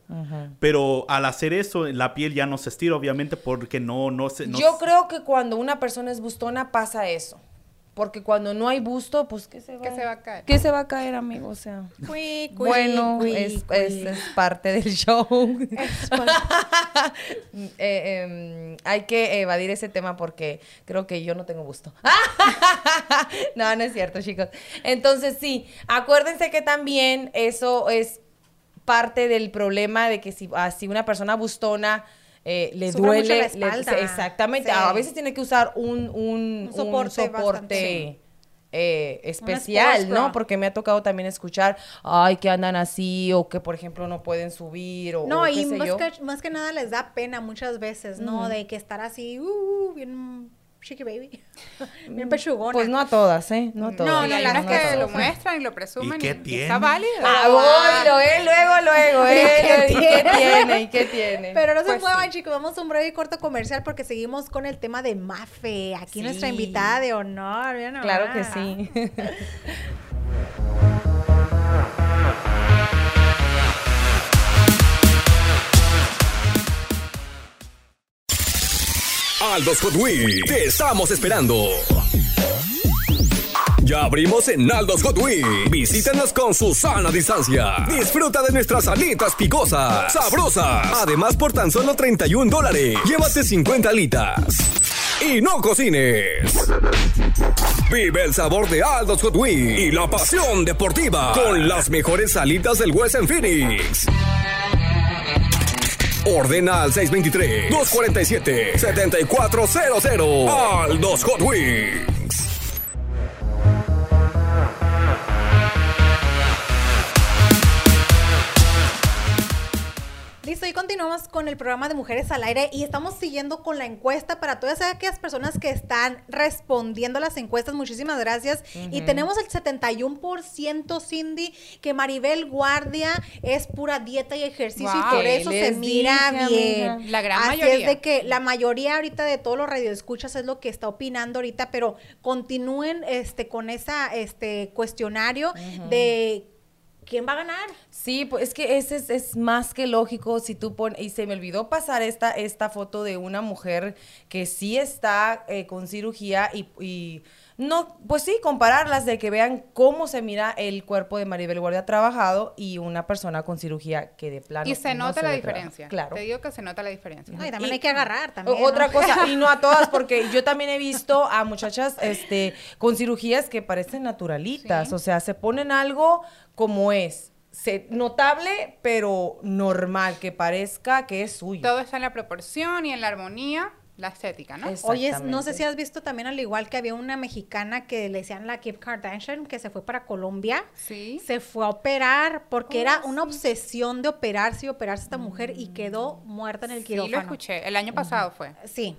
Pero al hacer eso, la piel ya no se estira, obviamente, porque no, no se... no Yo se- creo que cuando una persona es bustona pasa eso. Porque cuando no hay busto, pues ¿qué se va, ¿Qué se va a caer? ¿Qué se va a caer, amigo? O sea, Cui, cui, bueno, cui, es, cui. es- es parte del show. Eh, em, hay que evadir ese tema porque creo que yo no tengo gusto. no, no es cierto, chicos. Entonces, sí, acuérdense que también eso es parte del problema de que si, ah, si una persona bustona eh, le Sufre mucho duele, la le- espalda. exactamente, Sí. a veces tiene que usar un, un, Un un soporte eh, especial. ¿no? Porque me ha tocado también escuchar, ay, que andan así, o que, por ejemplo, no pueden subir, o, No, o y sé más yo. que, más que nada les da pena muchas veces, ¿no? De que estar así, uh, bien chiqui baby. Bien pechugona. Pues no a todas, ¿eh? No a todas. No, no, hay la unas no que lo muestran y lo presumen. ¿Y qué está tiene? válido. Ah, lo es, luego, luego, ¿eh? ¿Y qué tiene? ¿Y qué tiene? Pero no se Pues muevan, sí. chicos. Vamos a un breve y corto comercial porque seguimos con el tema de Mafe. Aquí Sí. nuestra invitada de honor. mira Claro que nomás. sí. Aldos Hot Wheels, te estamos esperando. Ya abrimos en Aldos Hot Wheels. Visítanos con su sana distancia. Disfruta de nuestras alitas picosas, sabrosas. Además, por tan solo 31 dólares, llévate 50 alitas. Y no cocines. Vive el sabor de Aldos Hot Wheels y la pasión deportiva con las mejores alitas del West en Phoenix. Ordena al 623-247-7400. Aldos Hot Wheels. Y continuamos con el programa de Mujeres al Aire y estamos siguiendo con la encuesta para todas aquellas personas que están respondiendo a las encuestas. Muchísimas gracias. Y tenemos el 71%, Cindy, que Maribel Guardia es pura dieta y ejercicio y por eso se mira dije, bien. amiga. La gran Así mayoría. es de que la mayoría ahorita de todos los radioescuchas es lo que está opinando ahorita, pero continúen este con esa este cuestionario de quién va a ganar. Sí, pues es que ese es, es más que lógico si tú pones, y se me olvidó pasar esta, esta foto de una mujer que sí está eh, con cirugía y, y no, pues sí, compararlas de que vean cómo se mira el cuerpo de Maribel Guardia trabajado y una persona con cirugía que de plano Y se no nota la diferencia. Claro. Te digo que se nota la diferencia. No, y también Y- hay que agarrar también. Otra ¿no? cosa, y no a todas, porque yo también he visto a muchachas este, con cirugías que parecen naturalitas, Sí. o sea, se ponen algo como es, se- notable, pero normal, que parezca que es suyo. Todo está en la proporción y en la armonía, la estética, ¿no? Es- Oye, no sé si has visto también al igual que había una mexicana que le decían la Kim Kardashian que se fue para Colombia. Sí. Se fue a operar porque Oh, era una sí. obsesión de operarse y operarse esta mujer y quedó muerta en el Sí, quirófano. lo escuché. El año pasado fue. Sí.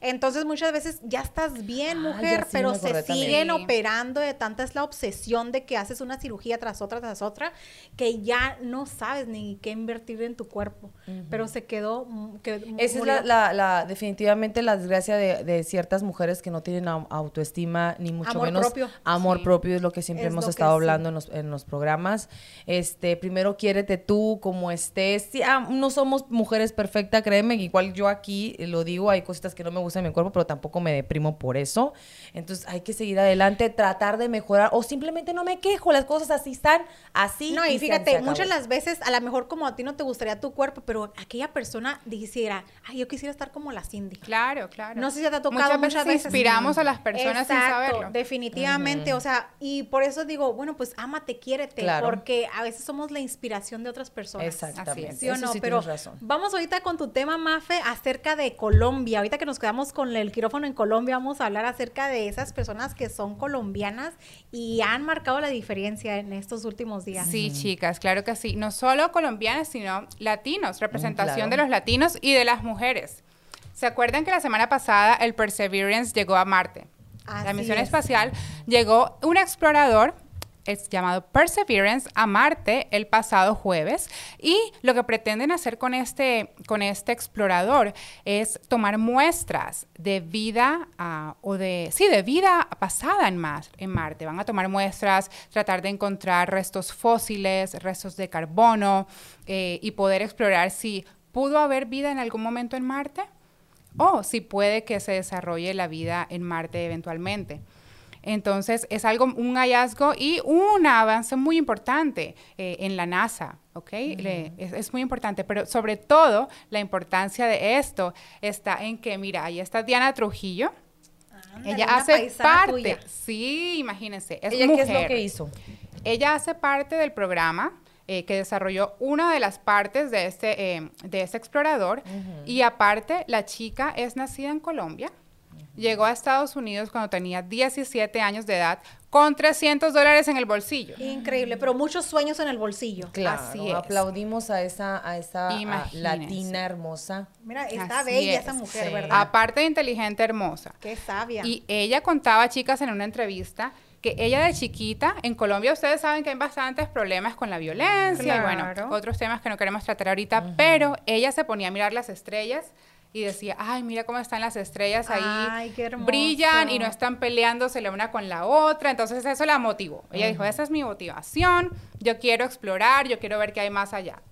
Entonces muchas veces ya estás bien, Ah, mujer, sí, pero se también. siguen Sí. operando de tanta es la obsesión de que haces una cirugía tras otra tras otra que ya no sabes ni qué invertir en tu cuerpo. Pero se quedó mm, que Esa es la, la- la- definitivamente la desgracia de, de ciertas mujeres que no tienen au- autoestima, ni mucho Amor menos propio. amor Sí. propio, es lo que siempre Es hemos estado sí. hablando en los, en los programas. Este, primero quiérete tú como estés. Sí, ah, no somos mujeres perfectas, créeme, igual yo aquí lo digo, hay cositas que no me gustan en mi cuerpo, pero tampoco me deprimo por eso. Entonces hay que seguir adelante, tratar de mejorar, o simplemente no me quejo, las cosas así están, así. No, y se- se fíjate, acabó. muchas las veces, a lo mejor como a ti no te gustaría tu cuerpo, pero aquella persona dijera, ay, yo quisiera estar como la Cindy. Claro, claro. No sé si te ha tocado muchas muchas veces. veces. inspiramos a las personas sin saberlo. Definitivamente, o sea, y por eso digo, bueno, pues ámate, quiérete, Claro. porque a veces somos la inspiración de otras personas. Exactamente. ¿Sí o eso no? sí Pero razón. vamos ahorita con tu tema, Mafe, acerca de Colombia. Ahorita que nos quedamos con el quirófano en Colombia, vamos a hablar acerca de esas personas que son colombianas y han marcado la diferencia en estos últimos días. Sí, chicas, claro que sí. No solo colombianas, sino latinos, representación claro. de los latinos y de las mujeres. ¿Se acuerdan que la semana pasada el Perseverance llegó a Marte? la misión es. espacial llegó un explorador es llamado Perseverance a Marte el pasado jueves y lo que pretenden hacer con este, con este explorador es tomar muestras de vida ah, o de, sí, de vida pasada en, Mar- en Marte. Van a tomar muestras, tratar de encontrar restos fósiles, restos de carbono eh, y poder explorar si pudo haber vida en algún momento en Marte o si puede que se desarrolle la vida en Marte eventualmente. Entonces, es algo, un hallazgo y un avance muy importante eh, en la NASA, ¿ok? Le- es, es muy importante, pero sobre todo la importancia de esto está en que, mira, ahí está Diana Trujillo. Ándale, Ella hace parte, tuya. sí, imagínense, es ¿Ella qué es lo que hizo? Ella hace parte del programa eh, que desarrolló una de las partes de este, eh, de este explorador y aparte la chica es nacida en Colombia. llegó a Estados Unidos cuando tenía 17 años de edad con 300 dólares en el bolsillo. Increíble, pero muchos sueños en el bolsillo. Claro, Así es. aplaudimos a esa, a esa a, latina hermosa. Mira, está Así bella es. esa mujer, Sí. ¿verdad? Aparte de inteligente, hermosa. Qué sabia. Y ella contaba, chicas, en una entrevista que ella de chiquita, en Colombia ustedes saben que hay bastantes problemas con la violencia y bueno, otros temas que no queremos tratar ahorita, pero ella se ponía a mirar las estrellas y decía, ay, mira cómo están las estrellas ahí, Ay, qué hermoso. brillan y no están peleándose la una con la otra, entonces eso la motivó. Ella dijo, esa es mi motivación, yo quiero explorar, yo quiero ver qué hay más allá.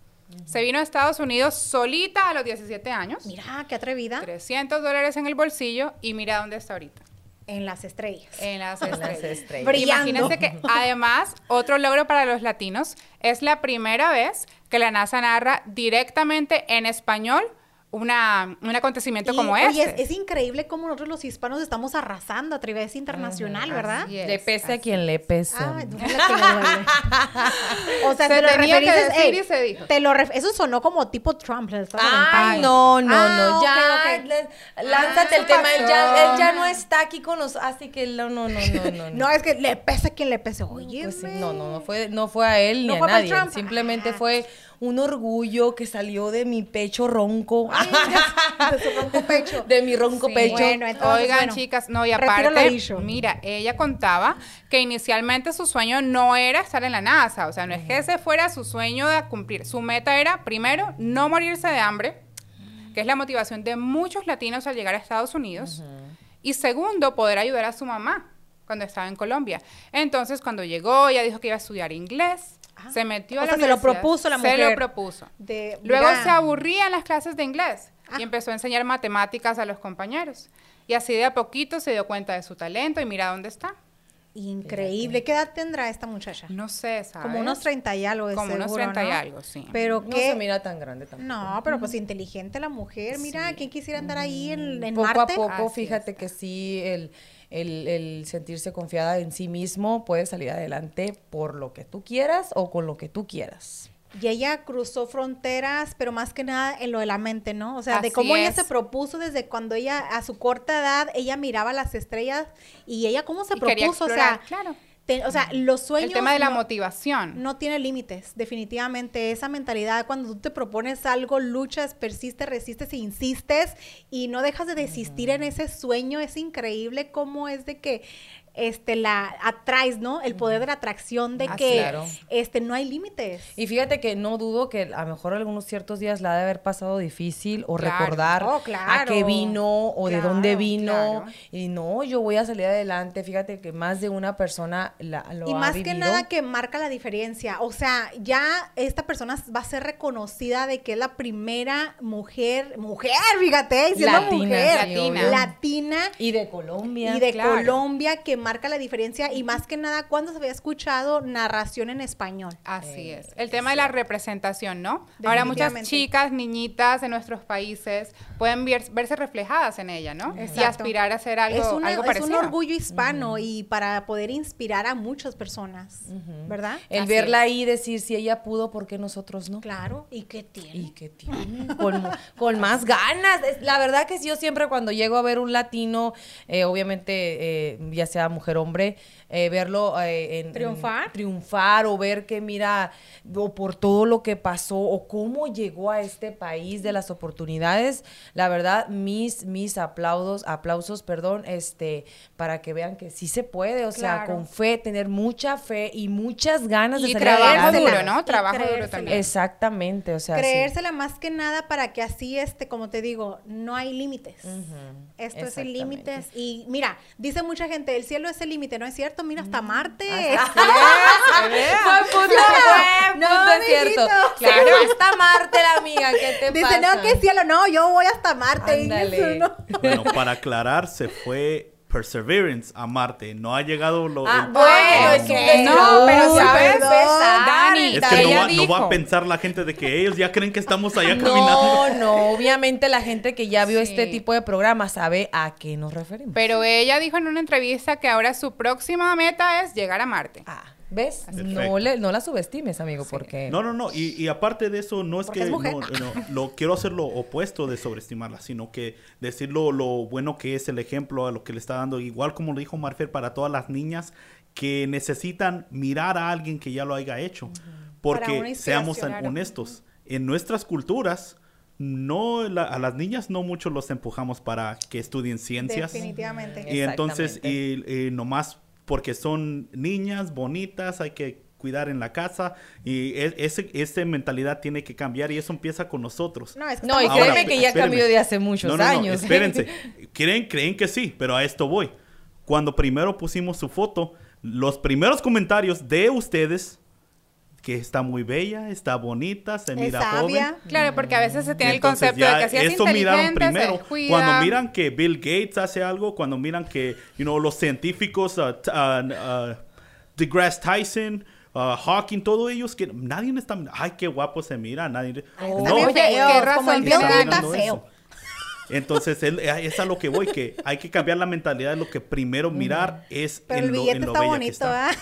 Se vino a Estados Unidos solita a los 17 años, Mira, qué atrevida. 300 dólares en el bolsillo y mira dónde está ahorita. En las estrellas. En las estrellas. Brillando. Imagínense que además, otro logro para los latinos, es la primera vez que la NASA narra directamente en español una, un acontecimiento Y, como oye, este. es, es increíble cómo nosotros los hispanos estamos arrasando a través internacional, ¿verdad? Es, Le pese a quien le pese. Me duele. o sea, Se te lo tenía que referís, decir ey, y se dijo. Te lo ref- eso sonó como tipo Trump. Ay, no, no, Ah, no, ok, ya, ok. le- lánzate Ah, el tema, él ya, pasó. él ya no está aquí con nosotros, así que no, no, no, no, no. No, es que le pese a quien le pese. Oye, Pues sí, no, no, no fue, no fue a él ni No a nadie. Trump. Simplemente Ah. fue un orgullo que salió de mi pecho ronco. de su ronco pecho. de mi ronco Sí. pecho. Bueno, entonces, Oigan, bueno, chicas, no, y aparte, mira, ella contaba que inicialmente su sueño no era estar en la NASA, o sea, no es que ese fuera su sueño de cumplir. Su meta era, primero, no morirse de hambre, que es la motivación de muchos latinos al llegar a Estados Unidos, y segundo, poder ayudar a su mamá cuando estaba en Colombia. Entonces, cuando llegó, ella dijo que iba a estudiar inglés. Ah. Se metió O a la sea, se lo propuso la Se mujer. lo propuso. De- Luego se aburría en las clases de inglés Ah. y empezó a enseñar matemáticas a los compañeros. Y así de a poquito se dio cuenta de su talento y mira dónde está. Increíble. ¿Qué edad tendrá esta muchacha? No sé, ¿sabes? Como unos 30 y algo, de Como unos seguro, 30 y ¿no? algo, sí. Pero No qué... se mira tan grande tampoco. No, pero pues inteligente la mujer. Mira, ¿quién quisiera andar ahí en, en poco Marte? a poco, Así fíjate que sí, el, el- el sentirse confiada en sí mismo puede salir adelante por lo que tú quieras o con lo que tú quieras. Y ella cruzó fronteras, pero más que nada en lo de la mente, ¿no? O sea, de cómo ella se propuso desde cuando ella, a su corta edad, ella miraba las estrellas y ella cómo se Y propuso, o sea, explorar, claro. Te- o sea, los sueños... El tema de la no- motivación. No tiene límites, definitivamente. Esa mentalidad, cuando tú te propones algo, luchas, persistes, resistes e insistes y no dejas de desistir en ese sueño, es increíble cómo es de que este la atraes, ¿no? El poder de la atracción de Ah, que claro. este no hay límites. Y fíjate que no dudo que a lo mejor algunos ciertos días la ha de haber pasado difícil o Claro. recordar Oh, a qué vino o de dónde vino. Y no, yo voy a salir adelante. Fíjate que más de una persona la, lo y ha más que nada que marca la diferencia. O sea, ya esta persona va a ser reconocida de que es la primera mujer, mujer, fíjate, siendo Latina, mujer, obvio. latina Y de Colombia. y de. Colombia que marca la diferencia y más que nada cuando se había escuchado narración en español. Así es. El tema de la representación, ¿no? Ahora muchas chicas, niñitas de nuestros países pueden ver- verse reflejadas en ella, ¿no? Y aspirar a hacer algo, es, una- algo es un orgullo hispano y para poder inspirar a muchas personas, ¿verdad? El Así verla es. ahí y decir si ella pudo, ¿por qué nosotros no? Claro, ¿y qué tiene? Y que tiene con, más ganas. La verdad que yo siempre cuando llego a ver un latino, eh, obviamente eh, ya sea mujer o hombre, eh, verlo eh, en, en- ¿Triunfar? triunfar o ver que mira o por todo lo que pasó o cómo llegó a este país de las oportunidades, la verdad mis mis aplausos, aplausos, perdón, este para que vean que sí se puede, o sea, con fe, tener mucha fe y muchas ganas de Y salir trabajo duro, ¿no? Trabajo duro también. Exactamente, o sea, sí. Creérsela más que nada para que así, este, como te digo, no hay límites. Esto es sin límites. Y mira, dice mucha gente, el cielo es el límite, ¿no es cierto? Mira, hasta Marte. Buen punto, buen No, punto, es cierto. Claro, está Marte la amiga, ¿qué te Dice, pasa? no, que cielo, no, yo voy hasta Marte. y Ándale. eso, ¿no? Bueno, para aclarar, se fue Perseverance a Marte. No ha llegado lo. Ah, el- bueno, es un ok. desnudo, No, pero ¿sabes? empezar, Dani, Es que no va, no va a pensar la gente de que ellos ya creen que estamos allá No, caminando. no, obviamente la gente que ya vio Sí. este tipo de programa sabe a qué nos referimos. Pero ella dijo en una entrevista que ahora su próxima meta es llegar a Marte. Ah, ¿Ves? No, le, no la subestimes, amigo, porque... No, no, no. Y, y aparte de eso, no es Porque que es mujer. no, no, lo quiero hacer lo opuesto de sobreestimarla, sino que decir lo, lo bueno que es el ejemplo a lo que le está dando, igual como lo dijo Marfer, para todas las niñas que necesitan mirar a alguien que ya lo haya hecho. Porque seamos honestos, en nuestras culturas, no la- a las niñas no mucho los empujamos para que estudien ciencias. Definitivamente. Y entonces, y, y nomás porque son niñas bonitas, hay que cuidar en la casa. Y e- ese, esa mentalidad tiene que cambiar y eso empieza con nosotros. No, es que No, y Ahora, créeme que ya espérenme. cambió de hace muchos No, no, no, años. espérense. Creen, creen que sí, pero a esto voy. Cuando primero pusimos su foto, los primeros comentarios de ustedes, que está muy bella, está bonita, se Es mira sabia. joven. Claro, porque a veces se tiene el Entonces, concepto de que si es miraron inteligente, se primero. descuida. Cuando miran que Bill Gates hace algo, cuando miran que, you know, los científicos, uh, uh, uh, DeGrasse Tyson, uh, Hawking, todos ellos, que nadie está, ay, qué guapo se mira, nadie. Está no, Oye, ¿qué razón como el tiene Bill Gates está mirando feo. eso. Entonces, él, eh, es a lo que voy, que hay que cambiar la mentalidad de lo que primero mirar es Pero en el lo, billete en lo está bella bonito, está. ¿ah?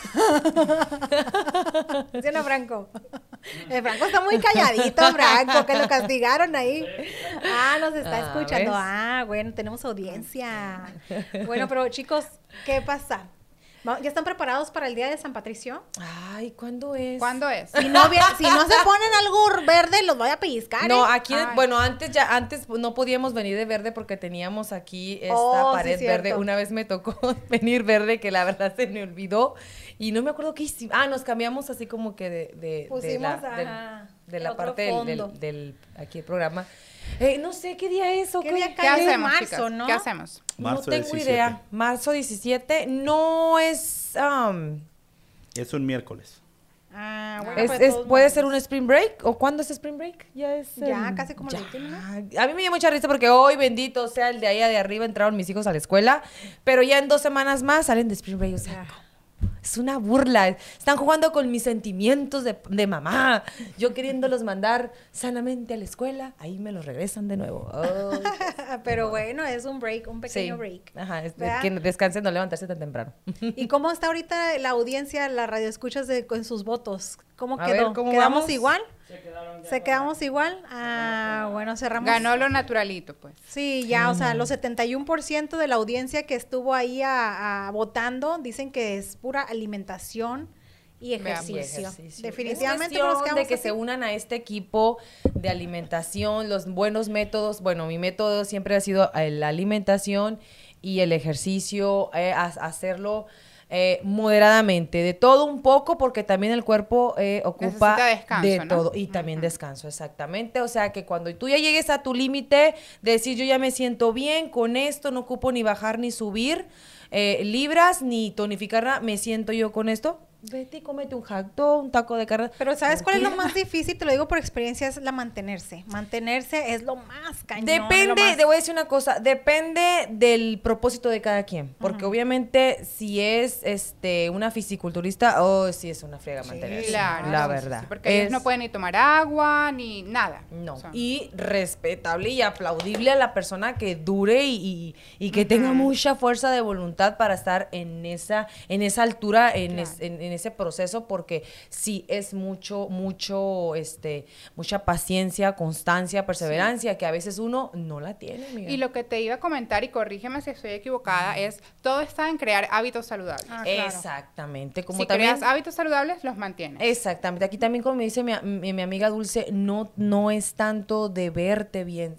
¿Sí o no, Franco? El Franco está muy calladito, Franco, que lo castigaron ahí. Ah, nos está Ah, escuchando. Ah, bueno, tenemos audiencia. Bueno, pero chicos, ¿qué pasa? ¿Ya están preparados para el día de San Patricio? Ay, ¿cuándo es? ¿Cuándo es? Si no, si no se ponen algo verde, los voy a pellizcar. No, ¿eh? aquí, Ay. bueno, antes ya, antes no podíamos venir de verde porque teníamos aquí esta Oh, pared verde. Una vez me tocó venir verde, que la verdad se me olvidó. Y no me acuerdo qué hicimos. Ah, nos cambiamos así como que de, de, de Pusimos, la, del- ajá, de la parte del, del, del- aquí el programa. Eh, no sé qué día es o ¿Qué qué. día ¿Qué cae? Es hacemos, marzo, chicas? ¿no? ¿Qué hacemos? Marzo no tengo 17. idea. Marzo 17 no es... um, Es un miércoles. Ah, bueno, es, pues, es- ¿Puede modos. ser un spring break? ¿O cuándo es spring break? Ya es. Ya, el- casi como la ya. última, ¿no? A mí me dio mucha risa porque hoy, bendito sea el de allá de arriba, entraron mis hijos a la escuela. Pero ya en dos semanas más salen de spring break. O sea, es una burla. Están jugando con mis sentimientos de, de mamá. Yo queriéndolos mandar sanamente a la escuela. Ahí me los regresan de nuevo. Pero bueno, es un break, un pequeño sí. break. Ajá, es- que descansen, no levantarse tan temprano. ¿Y cómo está ahorita la audiencia, la radio escuchas de, con sus votos? ¿Cómo A quedó? ver, ¿cómo ¿Quedamos vamos? igual? ¿Se quedamos igual? Ah, bueno, cerramos. Ganó lo naturalito, pues. Sí, ya, o sea, los 71% de la audiencia que estuvo ahí a, a votando dicen que es pura alimentación y ejercicio. ejercicio. Definitivamente Es nos quedamos de que así. se unan a este equipo de alimentación, los buenos métodos. Bueno, mi método siempre ha sido la alimentación y el ejercicio, eh, ha- hacerlo eh, moderadamente, de todo un poco, porque también el cuerpo eh, ocupa descanso, de ¿no? todo y también descanso, exactamente. O sea que cuando tú ya llegues a tu límite, de decir yo ya me siento bien con esto, no ocupo ni bajar ni subir eh, libras ni tonificar nada, me siento yo con esto. Vete y cómete un hot dog, un taco de carne. Pero ¿sabes cuál es lo más difícil? Te lo digo por experiencia, es la mantenerse. Mantenerse es lo más cañón. Depende, más- te voy a decir una cosa, depende del propósito de cada quien, porque obviamente si es este una fisiculturista, oh, sí es una friega mantenerse, Claro. la verdad. sí, porque ellos no pueden ni tomar agua, ni nada. No, O sea, y respetable y aplaudible a la persona que dure y, y- y que tenga mucha fuerza de voluntad para estar en esa, en esa altura, en, es- en- en ese proceso, porque sí es mucho, mucho, este, mucha paciencia, constancia, perseverancia, que a veces uno no la tiene, amiga. Y lo que te iba a comentar, y corrígeme si estoy equivocada, es todo está en crear hábitos saludables. Ah, claro. Exactamente, como si también... creas hábitos saludables, los mantienes. Exactamente. Aquí también, como me dice mi, mi- mi amiga Dulce, no, no es tanto de verte bien,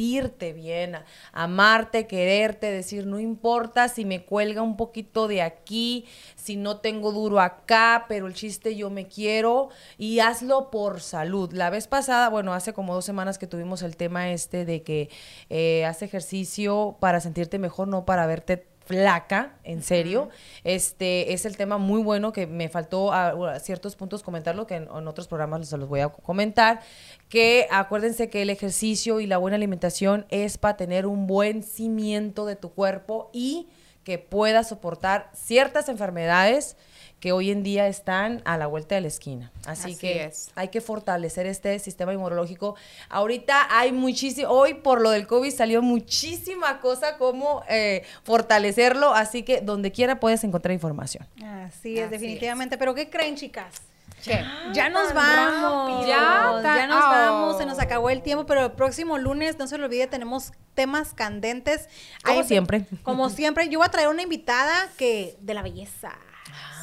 sentirte bien, a- amarte, quererte, decir, no importa si me cuelga un poquito de aquí, si no tengo duro acá, pero el chiste yo me quiero y hazlo por salud. La vez pasada, bueno, hace como dos semanas que tuvimos el tema este de que eh, haz ejercicio para sentirte mejor, no para verte flaca, en serio. Este es el tema muy bueno que me faltó a, a ciertos puntos comentarlo, que en, en otros programas se los voy a comentar. Que acuérdense que el ejercicio y la buena alimentación es para tener un buen cimiento de tu cuerpo y que pueda soportar ciertas enfermedades que hoy en día están a la vuelta de la esquina. Así, Así que es. hay que fortalecer este sistema inmunológico. Ahorita hay muchísimo, hoy por lo del COVID salió muchísima cosa como eh, fortalecerlo, así que donde quiera puedes encontrar información. Así es, Así definitivamente. Pero ¿qué creen, chicas? ¿Qué? Ya nos tan vamos. rápido. Ya Ya, nos oh. vamos. Se nos acabó el tiempo, pero el próximo lunes, no se lo olvide, tenemos temas candentes. Como siempre. Como siempre, yo voy a traer una invitada que de la belleza.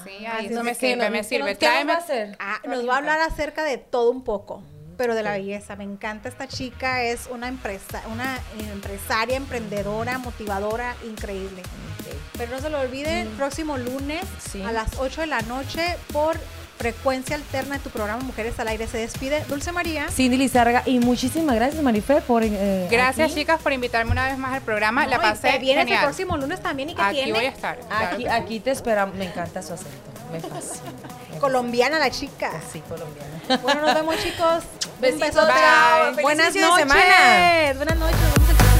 Sí, Así eso es me sirve, me sirve. ¿qué nos va a hacer? Ah, nos va a hablar acerca de todo un poco, pero de la belleza. Me encanta esta chica, es una empresa, una empresaria, emprendedora, motivadora, increíble. Pero no se lo olviden, próximo lunes Sí. a las 8 de la noche por frecuencia alterna de tu programa Mujeres al Aire se despide. Dulce María. Cindy Lizarga y muchísimas gracias Marifer por eh, Gracias, aquí. chicas, por invitarme una vez más al programa. La No, pasé vienes el genial. próximo lunes también y que Aquí tiene voy a estar. claro Aquí, te esperamos. Me encanta su acento. Me fascina. Colombiana la chica. fascina. Sí, colombiana. Bueno, nos vemos chicos. Un Besitos, bye. Feliz Buenas inicio de noches. semana. Buenas noches.